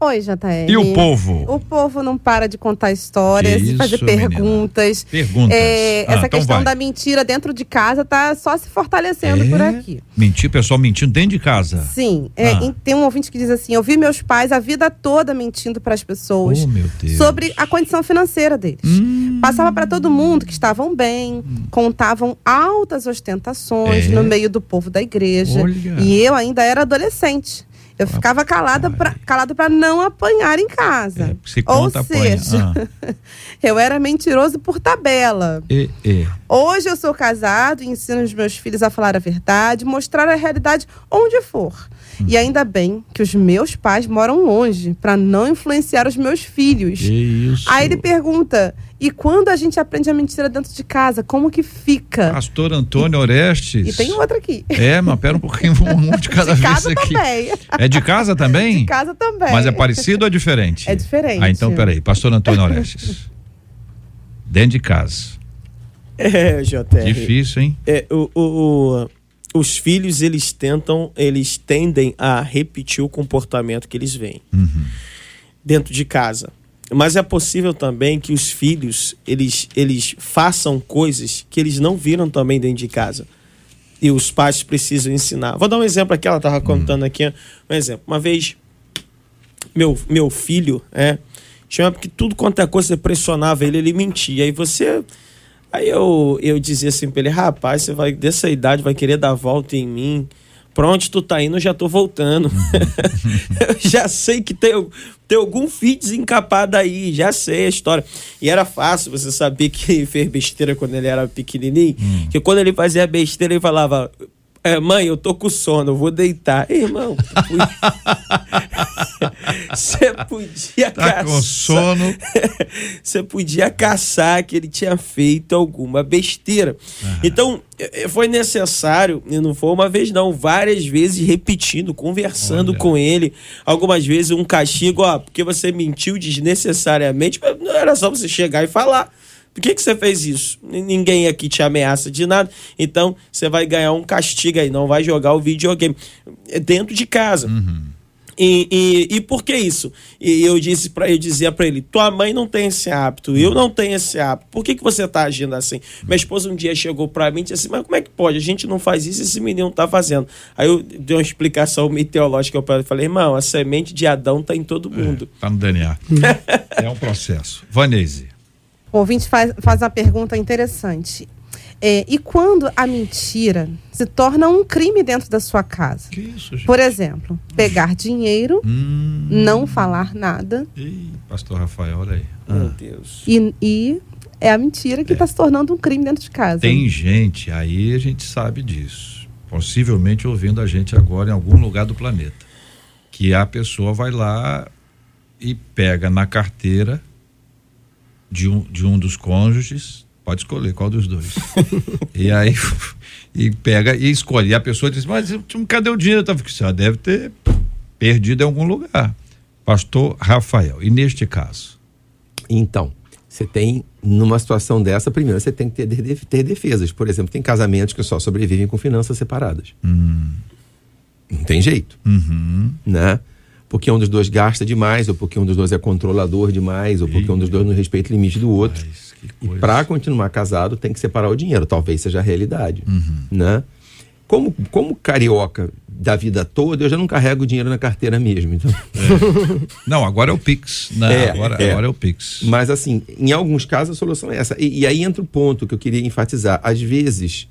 Oi, JR. E o povo? O povo não para de contar histórias, isso, fazer perguntas. Menina. Perguntas. É, ah, essa então questão vai. da mentira dentro de casa tá só se fortalecendo é? por aqui. Mentir, pessoal mentindo dentro de casa. Sim. É, ah. tem um ouvinte que diz assim: eu vi meus pais a vida toda mentindo para as pessoas oh, sobre a condição financeira deles. Hum. Passava para todo mundo que estavam bem, hum. contavam altas ostentações é? no meio do povo da igreja. Olha. E eu ainda era adolescente. Eu ficava calada pra, calado para não apanhar em casa. É, se conta, Ou seja, ah. eu era mentiroso por tabela. E, e. Hoje eu sou casado e ensino os meus filhos a falar a verdade, mostrar a realidade onde for. Hum. E ainda bem que os meus pais moram longe para não influenciar os meus filhos. Isso. Aí ele pergunta: e quando a gente aprende a mentira dentro de casa, como que fica? Pastor Antônio Orestes. E tem outra aqui. É, mas pera um pouquinho, um de cada de vez casa aqui. Também. É de casa também? De casa também. Mas é parecido ou é diferente? É diferente. Ah, então peraí, Pastor Antônio Orestes. dentro de casa. É, JR. Difícil, hein? É, o, o, o, os filhos, eles tentam, eles tendem a repetir o comportamento que eles veem. Uhum. Dentro de casa. Mas é possível também que os filhos eles, eles façam coisas que eles não viram também dentro de casa. E os pais precisam ensinar. Vou dar um exemplo aqui, ela estava contando aqui. Um exemplo. Uma vez, meu, meu filho, é, tinha porque tudo quanto é coisa pressionava ele, ele mentia. Aí você. Aí eu, eu dizia assim pra ele, rapaz, você vai dessa idade, vai querer dar volta em mim pra onde tu tá indo, já tô voltando. eu já sei que tem, tem algum fio desencapado aí, já sei a história. E era fácil você saber que fez besteira quando ele era pequenininho, hum. que quando ele fazia besteira, ele falava, é, mãe, eu tô com sono, eu vou deitar. Irmão, você podia tá caçar. com sono. Você podia caçar que ele tinha feito alguma besteira. Uhum. Então, é, foi necessário, e não foi uma vez, não, várias vezes repetindo, conversando Olha. com ele. Algumas vezes um castigo, ó, porque você mentiu desnecessariamente, não era só você chegar e falar. Por que, que você fez isso? Ninguém aqui te ameaça de nada, então você vai ganhar um castigo aí, não vai jogar o videogame é dentro de casa. Uhum. E, e, e, por que isso? E eu disse para eu dizia para ele: tua mãe não tem esse hábito, eu não tenho esse hábito. Por que, que você está agindo assim? Minha esposa um dia chegou para mim e disse assim: mas como é que pode? A gente não faz isso, esse menino está fazendo. Aí eu dei uma explicação meteorológica para ele, falei: irmão, a semente de Adão está em todo mundo. Está é, no DNA. é um processo. Vanese. O ouvinte faz, faz uma pergunta interessante. É, e quando a mentira se torna um crime dentro da sua casa? Que isso, gente? Por exemplo, pegar dinheiro, hum. não falar nada. Ih, pastor Rafael, olha aí. Meu ah. Deus. E, e, é a mentira que está é. se tornando um crime dentro de casa. Tem gente, aí a gente sabe disso. Possivelmente ouvindo a gente agora em algum lugar do planeta. Que a pessoa vai lá e pega na carteira de um, de um dos cônjuges, pode escolher qual dos dois. e aí e pega e escolhe. E a pessoa diz: Mas cadê o dinheiro? Tá, você já deve ter perdido em algum lugar. Pastor Rafael, e neste caso? Então, Você tem, numa situação dessa, primeiro você tem que ter, ter defesas. Por exemplo, tem casamentos que só sobrevivem com finanças separadas. Hum. Não tem jeito. Uhum. Né? Porque um dos dois gasta demais, ou porque um dos dois é controlador demais, ou porque um dos dois não respeita o limite do outro. Mas, E para continuar casado tem que separar o dinheiro. Talvez seja a realidade. Uhum. Né? Como, como carioca da vida toda, eu já não carrego dinheiro na carteira mesmo. Então, Não, agora é o Pix. Né? É, agora, é. agora é o Pix. Mas assim, em alguns casos a solução é essa. E, e aí entra o ponto que eu queria enfatizar. Às vezes,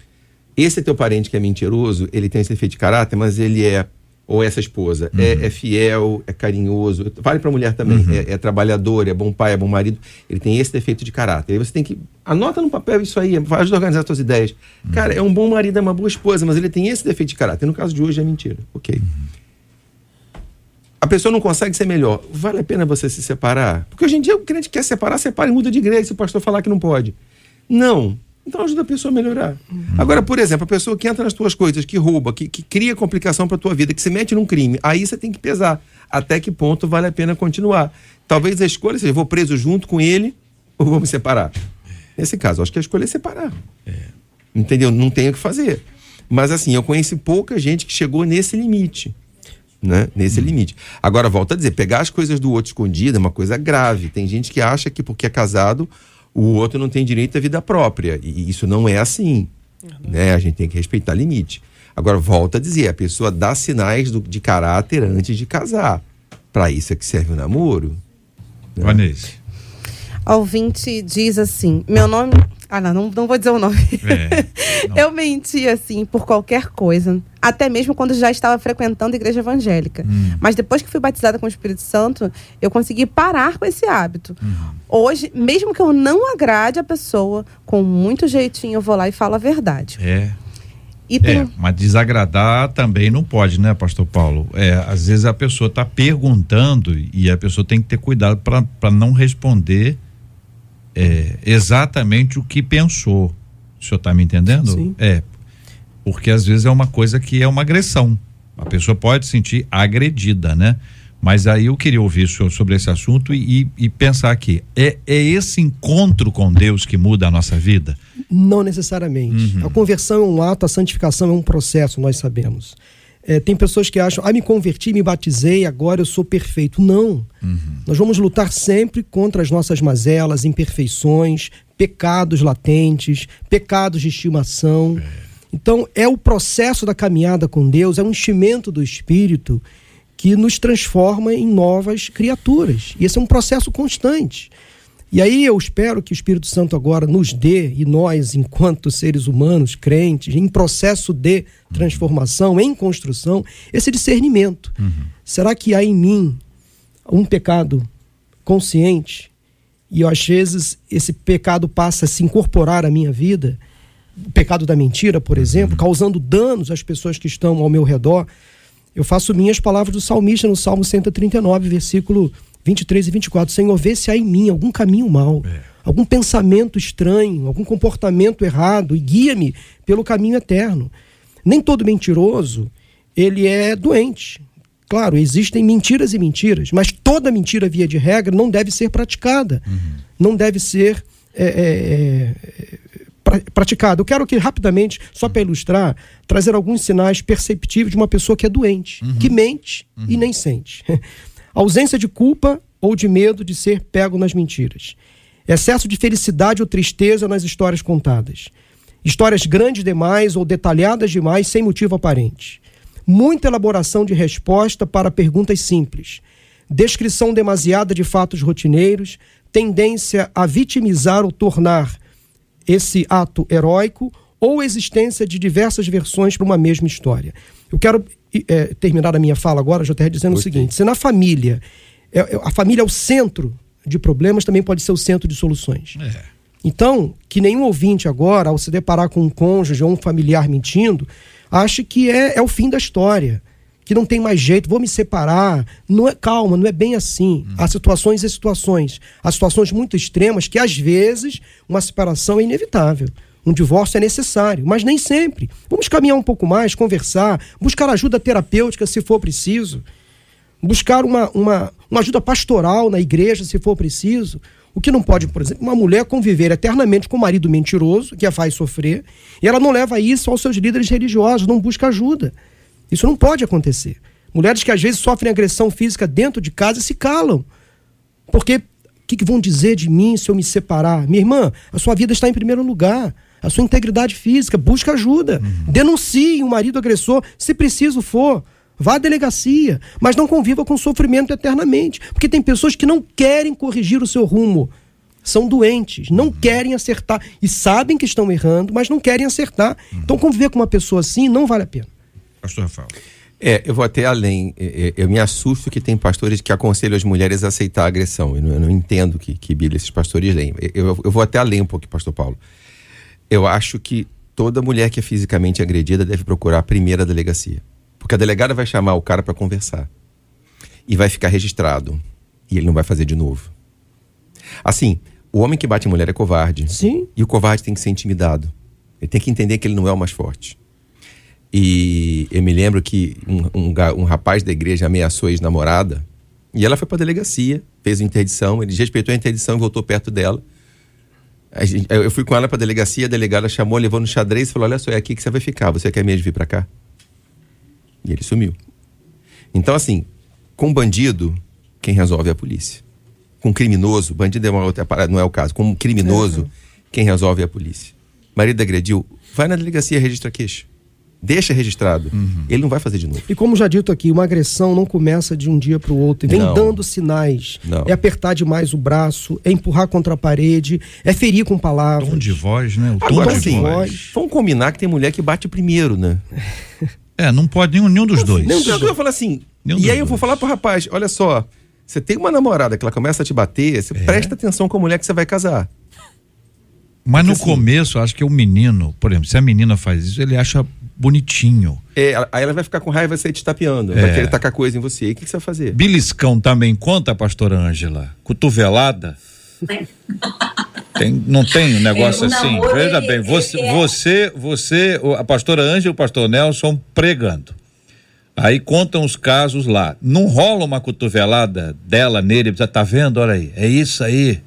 esse teu parente que é mentiroso, ele tem esse defeito de caráter, mas ele é, ou essa esposa, é, é fiel, é carinhoso. Vale pra mulher também. É, é trabalhador, é bom pai, é bom marido. Ele tem esse defeito de caráter. Aí você tem que. Anota no papel isso aí, ajuda a organizar as suas ideias. Cara, é um bom marido, é uma boa esposa, mas ele tem esse defeito de caráter. No caso de hoje é mentira. Ok. A pessoa não consegue ser melhor. Vale a pena você se separar? Porque hoje em dia o crente quer separar, separa e muda de igreja se o pastor falar que não pode. Não. Então ajuda a pessoa a melhorar. Agora, por exemplo, a pessoa que entra nas tuas coisas, que rouba, que, que cria complicação para tua vida, que se mete num crime, aí você tem que pesar. Até que ponto vale a pena continuar? Talvez a escolha seja, vou preso junto com ele ou vou me separar? Nesse caso, acho que a escolha é separar. Entendeu? Não tem o que fazer. Mas assim, eu conheci pouca gente que chegou nesse limite. Né? Nesse limite. Agora, volta a dizer, pegar as coisas do outro escondido é uma coisa grave. Tem gente que acha que porque é casado, o outro não tem direito à vida própria. E isso não é assim. Né? A gente tem que respeitar limite. Agora, volta a dizer, a pessoa dá sinais do- de caráter antes de casar. Para isso é que serve o namoro. Vanessa. A ouvinte diz assim: meu nome. Ah, não, não, não vou dizer o nome. É. Eu menti, assim, por qualquer coisa. Até mesmo quando já estava frequentando a igreja evangélica. Hum. Mas depois que fui batizada com o Espírito Santo, eu consegui parar com esse hábito. Uhum. Hoje, mesmo que eu não agrade a pessoa, com muito jeitinho eu vou lá e falo a verdade. É. Tem. É, mas desagradar também não pode, né, pastor Paulo? É, às vezes a pessoa está perguntando e a pessoa tem que ter cuidado para não responder é, exatamente o que pensou. O senhor está me entendendo? Sim. É. Porque às vezes é uma coisa que é uma agressão. A pessoa pode se sentir agredida, né? Mas aí eu queria ouvir sobre esse assunto e, e- e pensar aqui: é, é esse encontro com Deus que muda a nossa vida? Não necessariamente. A conversão é um ato, a santificação é um processo, nós sabemos. É, tem pessoas que acham, ah, me converti, me batizei, agora eu sou perfeito. Não. Nós vamos lutar sempre contra as nossas mazelas, imperfeições, pecados latentes, pecados de estimação. Então, é o processo da caminhada com Deus, é um enchimento do Espírito que nos transforma em novas criaturas. E esse é um processo constante. E aí eu espero que o Espírito Santo agora nos dê, e nós, enquanto seres humanos, crentes, em processo de transformação, em construção, esse discernimento. Será que há em mim um pecado consciente? E às vezes esse pecado passa a se incorporar à minha vida? O pecado da mentira, por exemplo, causando danos às pessoas que estão ao meu redor. Eu faço minhas palavras do salmista no Salmo 139, versículo 23 e 24. Senhor, vê se há em mim algum caminho mau, algum pensamento estranho, algum comportamento errado e guia-me pelo caminho eterno. Nem todo mentiroso, ele é doente. Claro, existem mentiras e mentiras, mas toda mentira, via de regra, não deve ser praticada. Não deve ser é, é, é, pra- praticada. Eu quero que, rapidamente, só para ilustrar, trazer alguns sinais perceptíveis de uma pessoa que é doente, que mente e nem sente. Ausência de culpa ou de medo de ser pego nas mentiras. Excesso de felicidade ou tristeza nas histórias contadas. Histórias grandes demais ou detalhadas demais sem motivo aparente. Muita elaboração de resposta para perguntas simples. Descrição demasiada de fatos rotineiros. Tendência a vitimizar ou tornar esse ato heróico ou existência de diversas versões para uma mesma história. Eu quero eh, terminar a minha fala agora, JR, dizendo o seguinte: se na família, é- é- a família é o centro de problemas, também pode ser o centro de soluções. Então, que nenhum ouvinte agora, ao se deparar com um cônjuge ou um familiar mentindo, ache que é, é o fim da história. Que não tem mais jeito, vou me separar. Não é calma, não é bem assim. Há situações e situações. Há situações muito extremas que, às vezes, uma separação é inevitável. Um divórcio é necessário, mas nem sempre. Vamos caminhar um pouco mais, conversar, buscar ajuda terapêutica se for preciso buscar uma, uma, uma ajuda pastoral na igreja, se for preciso. O que não pode, por exemplo, uma mulher conviver eternamente com um marido mentiroso, que a faz sofrer, e ela não leva isso aos seus líderes religiosos, não busca ajuda. Isso não pode acontecer. Mulheres que às vezes sofrem agressão física dentro de casa se calam. Porque o que, que vão dizer de mim se eu me separar? Minha irmã, a sua vida está em primeiro lugar. A sua integridade física, busca ajuda. Uhum. Denuncie o marido agressor, se preciso for. Vá à delegacia, mas não conviva com sofrimento eternamente. Porque tem pessoas que não querem corrigir o seu rumo. São doentes, não uhum. querem acertar. E sabem que estão errando, mas não querem acertar. Uhum. Então, conviver com uma pessoa assim não vale a pena. Pastor Rafael. É, eu vou até além. Eu me assusto que tem pastores que aconselham as mulheres a aceitar a agressão. Eu não, eu não entendo que, que Bíblia esses pastores leem. Eu, eu, vou até além um pouco, pastor Paulo. Eu acho que toda mulher que é fisicamente agredida deve procurar a primeira delegacia. Porque a delegada vai chamar o cara para conversar. E vai ficar registrado. E ele não vai fazer de novo. Assim, o homem que bate em mulher é covarde. Sim. E o covarde tem que ser intimidado. Ele tem que entender que ele não é o mais forte. E eu me lembro que um, um, um rapaz da igreja ameaçou a ex-namorada. E ela foi para a delegacia, fez a interdição, ele respeitou a interdição e voltou perto dela. Gente, eu fui com ela para a delegacia, a delegada chamou, levou no xadrez e falou: Olha só, é aqui que você vai ficar, você quer mesmo vir para cá? E ele sumiu. Então, assim, com bandido, quem resolve é a polícia. Com criminoso, bandido é uma outra parada, não é o caso. Com criminoso, quem resolve é a polícia. Marido agrediu, vai na delegacia, registra queixa. Deixa registrado. Uhum. Ele não vai fazer de novo. E como já dito aqui, uma agressão não começa de um dia para o outro. Vem não. dando sinais. Não. É apertar demais o braço, é empurrar contra a parede, é ferir com palavras. Tom de voz, né? O tom Agora, de voz. Vamos combinar que tem mulher que bate primeiro, né? É, não pode nenhum, nenhum dos dois. Nenhum dos dois. Eu falo assim. Nenhum e aí eu vou falar pro rapaz: olha só, você tem uma namorada que ela começa a te bater, você é. presta atenção com a mulher que você vai casar. Mas Porque no assim, começo, acho que o menino, por exemplo, se a menina faz isso, ele acha bonitinho. É, aí ela vai ficar com raiva e vai sair te tapeando. É. Vai querer tacar coisa em você. E o que, que, você vai fazer? Beliscão também conta, pastora Ângela? Cotovelada? Tem, não tem um negócio é, assim. Veja bem, você, é... você, você, a pastora Ângela e o pastor Nelson pregando. Aí contam os casos lá. Não rola uma cotovelada dela nele, você tá vendo? Olha aí, é isso aí.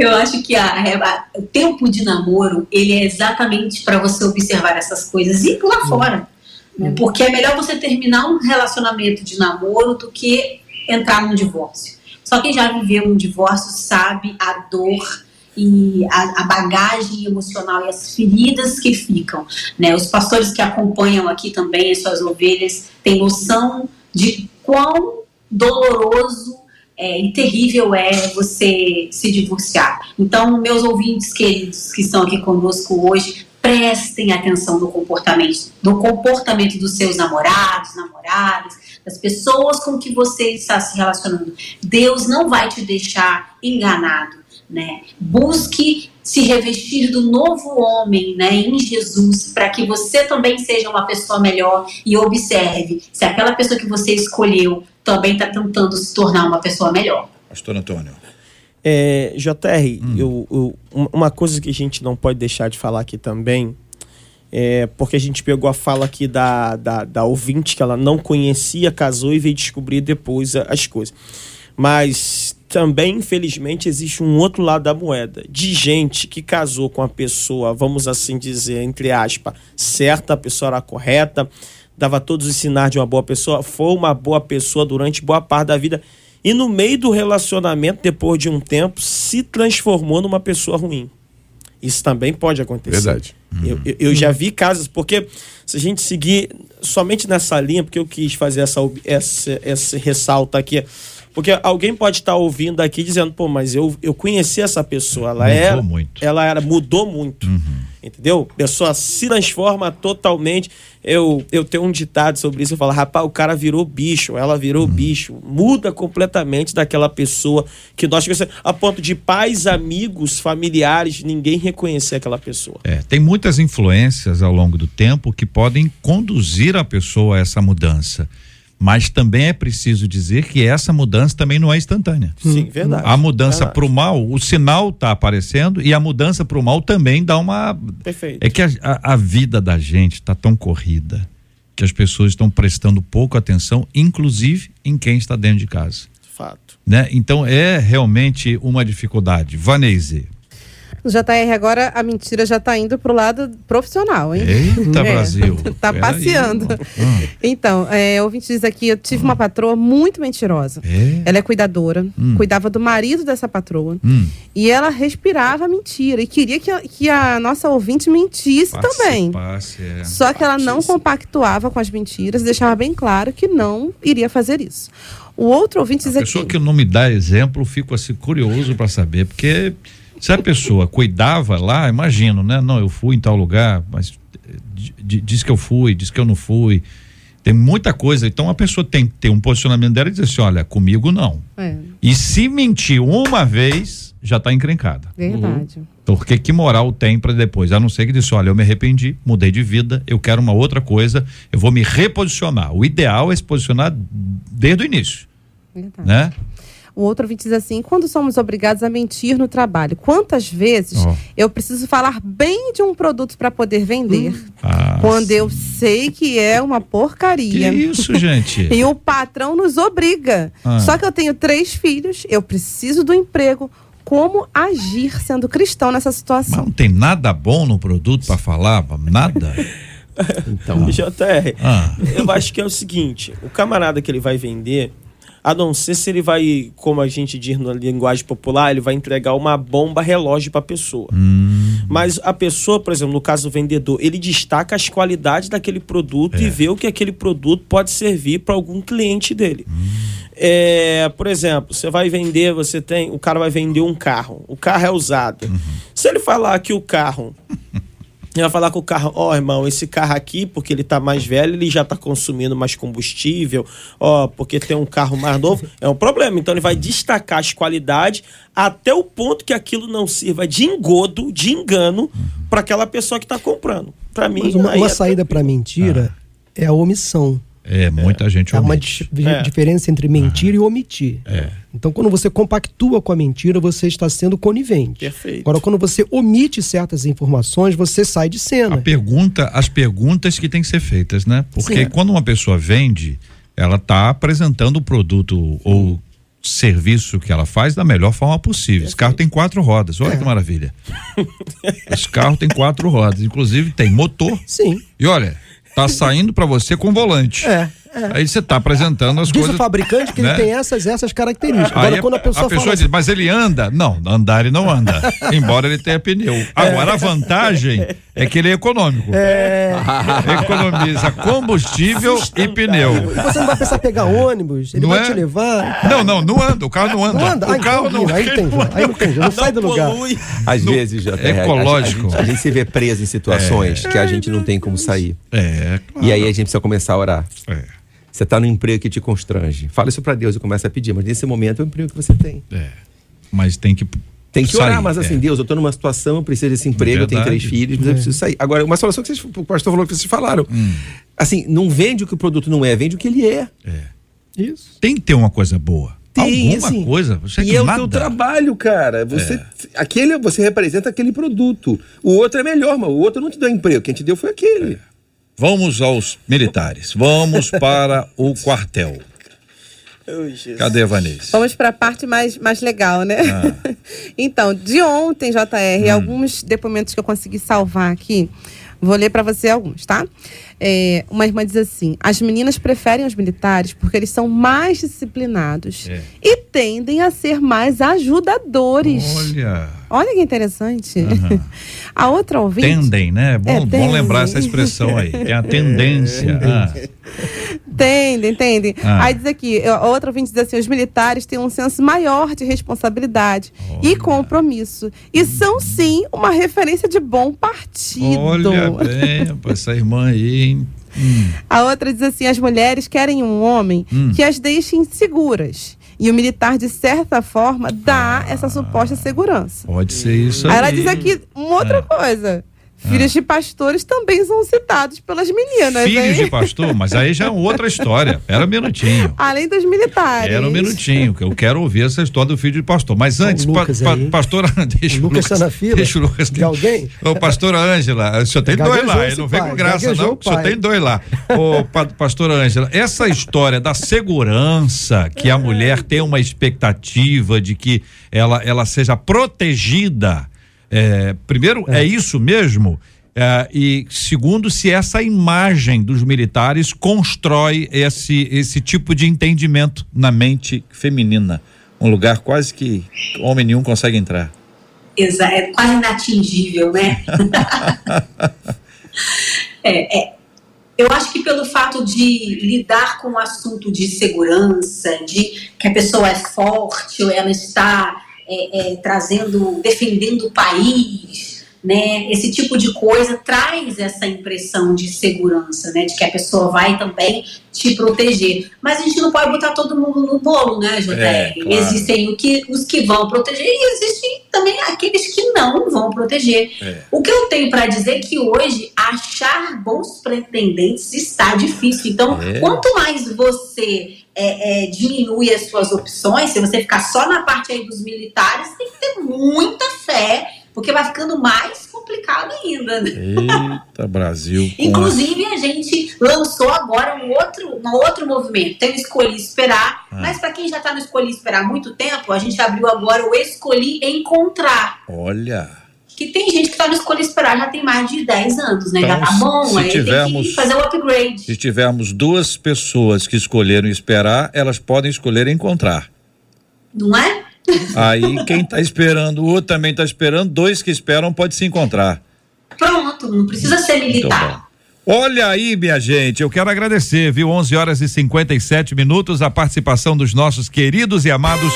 Eu acho que a, a, o tempo de namoro, ele é exatamente para você observar essas coisas e pular hum. fora. Né? Porque é melhor você terminar um relacionamento de namoro do que entrar num divórcio. Só quem já viveu um divórcio sabe a dor e a, a, bagagem emocional e as feridas que ficam. Né? Os pastores que acompanham aqui também as suas ovelhas têm noção de quão doloroso é, e terrível é você se divorciar. Então, meus ouvintes queridos que estão aqui conosco hoje, prestem atenção no comportamento, no comportamento dos seus namorados, namoradas, das pessoas com que você está se relacionando. Deus não vai te deixar enganado, né? Busque se revestir do novo homem, né, em Jesus, para que você também seja uma pessoa melhor e observe se aquela pessoa que você escolheu também está tentando se tornar uma pessoa melhor. Pastor Antônio. É, JR, hum. eu, eu, uma coisa que a gente não pode deixar de falar aqui também, é porque a gente pegou a fala aqui da, da, da ouvinte que ela não conhecia, casou e veio descobrir depois as coisas. Mas também, infelizmente, existe um outro lado da moeda. De gente que casou com a pessoa, vamos assim dizer, entre aspas, certa, a pessoa era correta, dava todos os sinais de uma boa pessoa, foi uma boa pessoa durante boa parte da vida e no meio do relacionamento, depois de um tempo, se transformou numa pessoa ruim. Isso também pode acontecer. Verdade. Eu, eu, eu, já vi casos, porque se a gente seguir somente nessa linha, porque eu quis fazer essa, essa, esse ressalto aqui, porque alguém pode estar ouvindo aqui dizendo, pô, mas eu, eu conheci essa pessoa, ela mudou era, muito. ela era, mudou muito. Uhum. Entendeu? A pessoa se transforma totalmente. Eu, eu tenho um ditado sobre isso, eu falo, rapaz, o cara virou bicho, ela virou uhum. bicho. Muda completamente daquela pessoa que nós conhecemos, a ponto de pais, amigos, familiares, ninguém reconhecer aquela pessoa. É, tem muitas influências ao longo do tempo que podem conduzir a pessoa a essa mudança. Mas também é preciso dizer que essa mudança também não é instantânea. Sim, verdade. A mudança para o mal, o sinal está aparecendo e a mudança para o mal também dá uma. Perfeito. É que a, a, a vida da gente está tão corrida que as pessoas estão prestando pouco atenção, inclusive em quem está dentro de casa. Fato. Né? Então é realmente uma dificuldade. Vanese. No JR agora a mentira já tá indo pro lado profissional, hein? Eita, É, Brasil. tá Pera passeando. aí, mano. Então, é, ouvinte diz aqui, eu tive uma patroa muito mentirosa. É? Ela é cuidadora, cuidava do marido dessa patroa. Hum. E ela respirava mentira e queria que a, que a nossa ouvinte mentisse Passe, também. passe, é. Só que ela não compactuava com as mentiras, deixava bem claro que não iria fazer isso. O outro ouvinte diz A aqui. pessoa que não me dá exemplo, eu fico assim curioso para saber, porque se a pessoa cuidava lá, imagino, né? Não, eu fui em tal lugar, mas eh, di- di- diz que eu fui, diz que eu não fui. Tem muita coisa. Então a pessoa tem que ter um posicionamento dela e dizer assim: olha, comigo não. É, E se mentir uma vez, já está encrencada. verdade. Porque que moral tem para depois? A não ser que disse, olha, eu me arrependi, mudei de vida, eu quero uma outra coisa, eu vou me reposicionar. O ideal é se posicionar desde o início, verdade. né? O outro ouvinte diz assim: quando somos obrigados a mentir no trabalho, quantas vezes Ó. eu preciso falar bem de um produto para poder vender? Ah, quando eu sei que é uma que porcaria. isso, gente? E o patrão nos obriga. Ah. Só que eu tenho três filhos, eu preciso do emprego. Como agir sendo cristão nessa Mas situação? não tem nada bom no produto para falar? Nada? Então, JR, Ah. eu acho que é o seguinte: o camarada que ele vai vender, a não ser se ele vai, como a gente diz na linguagem popular, ele vai entregar uma bomba relógio para a pessoa. Hum. Mas a pessoa, por exemplo, no caso do vendedor, ele destaca as qualidades daquele produto e vê o que aquele produto pode servir para algum cliente dele. É, por exemplo, você vai vender, você tem, o cara vai vender um carro, o carro é usado. Se ele falar que o carro ele vai falar com o carro, ó, irmão, esse carro aqui, porque ele tá mais velho, ele já tá consumindo mais combustível, ó, porque tem um carro mais novo, é um problema. Então ele vai destacar as qualidades até o ponto que aquilo não sirva de engodo, de engano para aquela pessoa que tá comprando. Para mim, Mas uma, uma é saída para mentira é a omissão. É, muita gente Há uma omite. di- É. diferença entre mentir e omitir. É. Então, quando você compactua com a mentira, você está sendo conivente. Perfeito. Agora, quando você omite certas informações, você sai de A cena. pergunta, as perguntas que têm que ser feitas, né? Porque Sim. quando uma pessoa vende, ela está apresentando o produto ou serviço que ela faz da melhor forma possível. Esse carro tem quatro rodas, olha que maravilha. Esse carro tem quatro rodas, inclusive tem motor. Sim. E olha, tá saindo para você com volante. É, Aí você tá apresentando as Diz coisas. o fabricante que né? ele tem essas essas características. Aí Agora, quando a pessoa, fala diz, assim, mas ele anda? Não, andar ele não anda. embora ele tenha pneu. Agora a vantagem é que ele é econômico. É. Economiza combustível e pneu. você não vai precisar pegar ônibus, ele Não vai é? te levar. Não, não, não anda. O carro não anda. Não anda? O carro não aí tem, não aí não tem, não sai do lugar. às No- vezes, já ecológico. A, gente- a gente se vê preso em situações que a gente não tem como sair. É, claro. E aí a gente precisa começar a orar. É, Você está no emprego que te constrange. Fala isso para Deus e começa a pedir. Mas nesse momento é o emprego que você tem. é. Mas tem que. Tem que sair, orar, mas assim, é. Deus, eu estou numa situação, eu preciso desse emprego, eu tenho três filhos, mas eu preciso sair. Agora, uma situação que vocês, o pastor falou que vocês falaram. Hum. Assim, não vende o que o produto não é, vende o que ele é. Isso. Tem que ter uma coisa boa. Tem, Alguma assim, coisa. Você e que é o teu trabalho, cara. Você, É. aquele, você representa aquele produto. O outro é melhor, mas o outro não te deu emprego. Quem te deu foi aquele. Vamos aos militares. Vamos para o quartel. Cadê a Vanessa? Vamos para a parte mais, mais legal, né? Ah. então, de ontem, JR, alguns depoimentos que eu consegui salvar aqui. Vou ler para você alguns, tá? É, uma irmã diz assim: as meninas preferem os militares porque eles são mais disciplinados É. e tendem a ser mais ajudadores. Olha. Olha que interessante. Aham. A outra ouvinte. Tendem, né? Bom, É, bom tendem. lembrar essa expressão aí. Tem a tendência. Ah, Entende, entende? Ah. Aí diz aqui, a outra ouvinte diz assim, os militares têm um senso maior de responsabilidade e Olha. compromisso. E são, sim, uma referência de bom partido. olha bem, essa irmã aí. hein? Hum, A outra diz assim, as mulheres querem um homem Hum. que as deixe seguras. E o militar, de certa forma, dá essa suposta segurança. pode ser isso aí. Aí ela diz aqui uma outra É. coisa. Filhos de pastores também são citados pelas meninas. Filhos hein? de pastor, mas aí já é outra história. Era um minutinho. Além dos militares. Era um minutinho, que eu quero ouvir essa história do filho de pastor. Mas antes, o Lucas pa, pa, pastora, deixa O Lucas está na fila Deixa o Lucas. de alguém? Ô, pastora Ângela, o senhor tem dois lá, ele não vem com graça, gaguejou não. o senhor tem dois lá. Ô, pa, pastora Ângela, essa história da segurança, que a mulher tem uma expectativa de que ela, ela seja protegida. É, primeiro, é, isso mesmo? É, e segundo, se essa imagem dos militares constrói esse, esse tipo de entendimento na mente feminina. Um lugar quase que homem nenhum consegue entrar. Exa é quase inatingível, né? é, é. Eu acho que pelo fato de lidar com o assunto de segurança, de que a pessoa é forte ou ela está é, é, trazendo, defendendo o país, né? Esse tipo de coisa traz essa impressão de segurança, né? De que a pessoa vai também te proteger. Mas a gente não pode botar todo mundo no bolo, né, JR? É, claro. Existem o que, os que vão proteger e existem também aqueles que não vão proteger. É. O que eu tenho para dizer é que hoje achar bons pretendentes está difícil. Então, É. quanto mais você é, é, diminui as suas opções, se você ficar só na parte aí dos militares, tem que ter muita fé, porque vai ficando mais complicado ainda. né? Eita, Brasil. Inclusive, a gente lançou agora um outro, um outro movimento. Tem o Escolhi Esperar, Ah. mas para quem já está no Escolhi Esperar há muito tempo, a gente abriu agora o Escolhi Encontrar. Olha. Que tem gente que está no Escolhi Esperar já tem mais de 10 anos, né? já Então, tá bom, se aí tivermos- fazer o upgrade. Se tivermos duas pessoas que escolheram esperar, elas podem escolher encontrar. Não é? Aí quem está esperando, o outro também está esperando, dois que esperam pode se encontrar. Pronto, não precisa ser militar. Olha aí, minha gente, eu quero agradecer, viu? 11 horas e 57 minutos, a participação dos nossos queridos e amados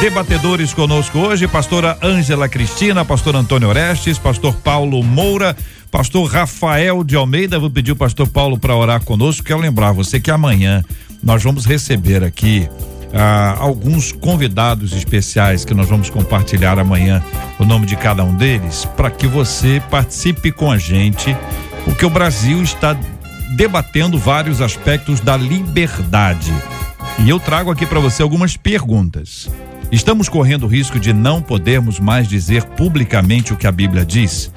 debatedores conosco hoje, pastora Ângela Cristina, pastor Antônio Orestes, pastor Paulo Moura, pastor Rafael de Almeida. Vou pedir o pastor Paulo para orar conosco. Quero lembrar você que amanhã nós vamos receber aqui ah, alguns convidados especiais que nós vamos compartilhar amanhã o nome de cada um deles, para que você participe com a gente, porque o Brasil está debatendo vários aspectos da liberdade. E eu trago aqui para você algumas perguntas. Estamos correndo o risco de não podermos mais dizer publicamente o que a Bíblia diz?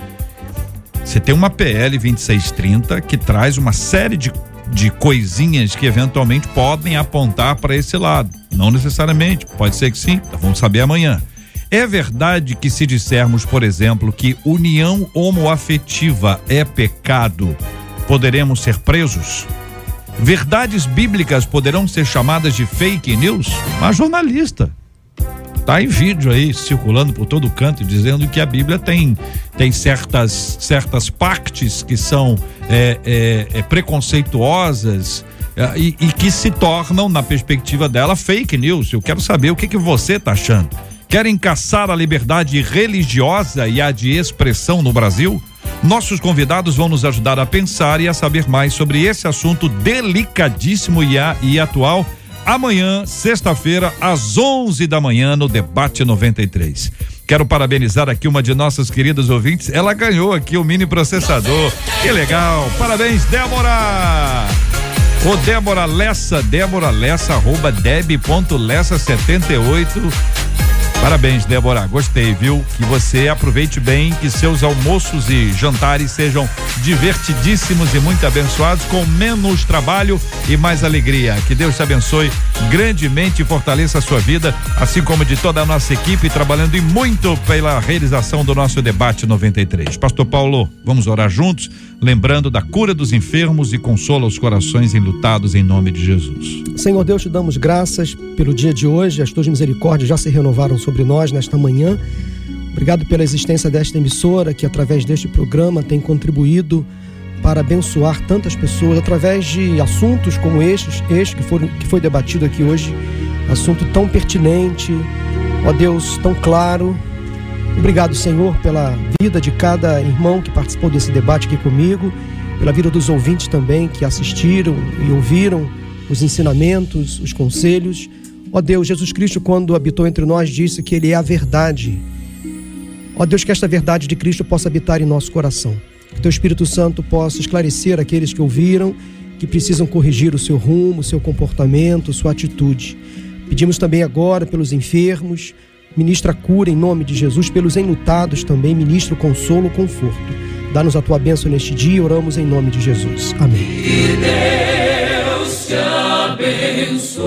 Você tem uma PL 2630 que traz uma série de, de coisinhas que eventualmente podem apontar para esse lado. Não necessariamente, pode ser que sim, então vamos saber amanhã. É verdade que se dissermos, por exemplo, que união homoafetiva é pecado, poderemos ser presos? Verdades bíblicas poderão ser chamadas de fake news? Mas jornalista tá em vídeo aí circulando por todo canto dizendo que a Bíblia tem tem certas certas partes que são é, é, é, preconceituosas é, e, e que se tornam na perspectiva dela fake news. Eu quero saber o que que você tá achando. Querem caçar a liberdade religiosa e a de expressão no Brasil? Nossos convidados vão nos ajudar a pensar e a saber mais sobre esse assunto delicadíssimo e, a, e atual amanhã, sexta-feira, às 11 da manhã, no Debate 93. Quero parabenizar aqui uma de nossas queridas ouvintes. Ela ganhou aqui o mini processador. Que legal! Parabéns, Débora! Ô Débora Lessa, Débora Lessa, arroba deb.lessa78. Parabéns, Débora. Gostei, viu? Que você aproveite bem, que seus almoços e jantares sejam divertidíssimos e muito abençoados, com menos trabalho e mais alegria. Que Deus te abençoe grandemente e fortaleça a sua vida, assim como de toda a nossa equipe, trabalhando e muito pela realização do nosso debate 93. Pastor Paulo, vamos orar juntos, lembrando da cura dos enfermos e consola os corações enlutados em nome de Jesus. Senhor Deus, te damos graças pelo dia de hoje. As tuas misericórdias já se renovaram sobre nós nesta manhã. Obrigado pela existência desta emissora que, através deste programa, tem contribuído para abençoar tantas pessoas através de assuntos como estes, este que, foram, que foi debatido aqui hoje, assunto tão pertinente, ó Deus, tão claro. Obrigado, Senhor, pela vida de cada irmão que participou desse debate aqui comigo, pela vida dos ouvintes também que assistiram e ouviram os ensinamentos, os conselhos. Ó Deus, Jesus Cristo, quando habitou entre nós, disse que Ele é a verdade. Ó Deus, que esta verdade de Cristo possa habitar em nosso coração. Teu Espírito Santo possa esclarecer aqueles que ouviram, que precisam corrigir o seu rumo, o seu comportamento, sua atitude. Pedimos também agora pelos enfermos, ministra cura em nome de Jesus, pelos enlutados também, ministra consolo, conforto. Dá-nos a tua bênção neste dia, oramos em nome de Jesus. Amém. Que Deus te abençoe.